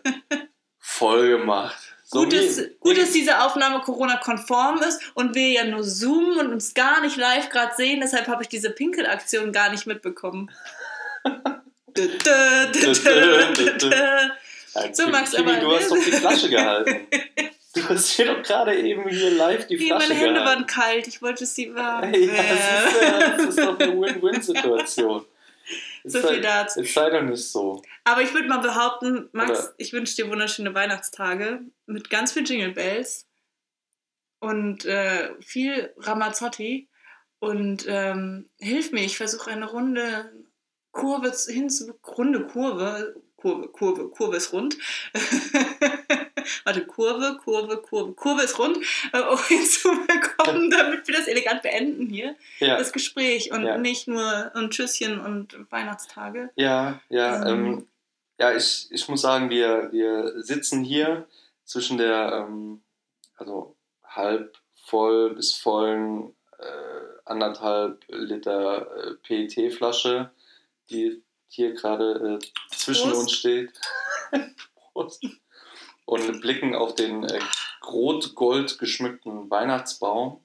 voll gemacht. So Gut, dass, gut, dass diese Aufnahme Corona-konform ist und wir ja nur zoomen und uns gar nicht live gerade sehen. Deshalb habe ich diese Pinkelaktion gar nicht mitbekommen. So, Max, aber- du hast doch die Flasche gehalten. Du hast hier doch gerade eben hier live die Flasche meine Hände gehalten. waren kalt, ich wollte sie warm. Ja, das, ist, das ist doch eine Win-Win-Situation. So viel sei- dazu. Jetzt sei doch nicht so. Aber ich würde mal behaupten, Max, Oder- ich wünsche dir wunderschöne Weihnachtstage mit ganz viel Jingle Bells und äh, viel Ramazzotti. Und ähm, hilf mir, ich versuche eine runde Kurve zu- hinzu, runde Kurve, Kurve, Kurve, Kurve ist rund. Warte, Kurve, Kurve, Kurve, Kurve ist rund, äh, um hinzubekommen, damit wir das elegant beenden hier, Ja, das Gespräch und Ja. nicht nur ein Tschüsschen und Weihnachtstage. ja, ja. Ähm. Ähm, ja, ich, ich muss sagen, wir, wir sitzen hier zwischen der ähm, also halb voll bis vollen äh, anderthalb Liter äh, PET-Flasche, die hier gerade äh, zwischen Prost. uns steht. Prost. Und blicken auf den äh, rot-gold geschmückten Weihnachtsbaum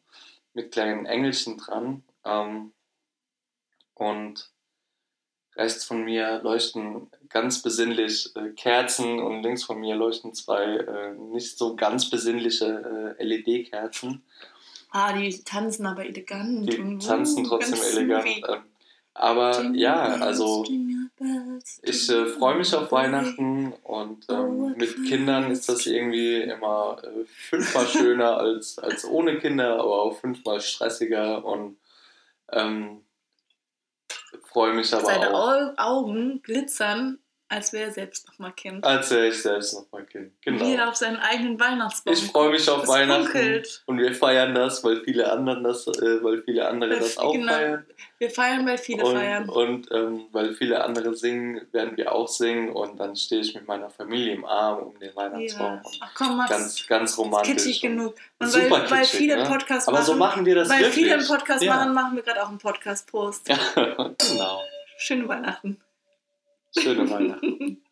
mit kleinen Engelchen dran. Ähm, und rechts von mir leuchten ganz besinnlich äh, Kerzen und links von mir leuchten zwei äh, nicht so ganz besinnliche äh, LED-Kerzen. Ah, die tanzen aber elegant. Die tanzen trotzdem elegant. Ähm, aber ja, also ich äh, freue mich auf Weihnachten und ähm, mit Kindern ist das irgendwie immer äh, fünfmal schöner als, als ohne Kinder, aber auch fünfmal stressiger und ähm, freue mich aber Seine auch. Seine Augen glitzern als wäre er selbst noch mal Kind. Als wäre ich selbst noch mal Kind, genau. Wie er auf seinen eigenen Weihnachtsbaum Ich freue mich auf Weihnachten funkelt. und wir feiern das, weil viele andere das, äh, weil viele andere weil das auch genau. feiern. Wir feiern, weil viele und, feiern. Und ähm, weil viele andere singen, werden wir auch singen und dann stehe ich mit meiner Familie im Arm um den Weihnachtsbaum. Ja. Ach komm, Max, ganz, ganz romantisch. Kitschig genug. Und super weil, weil kitschig, viele ne? Podcasts Aber machen, so machen wir das Weil wirklich. viele einen Podcast ja. machen, machen wir gerade auch einen Podcast-Post. Ja, genau. Schöne Weihnachten. Schöne Weihnachten.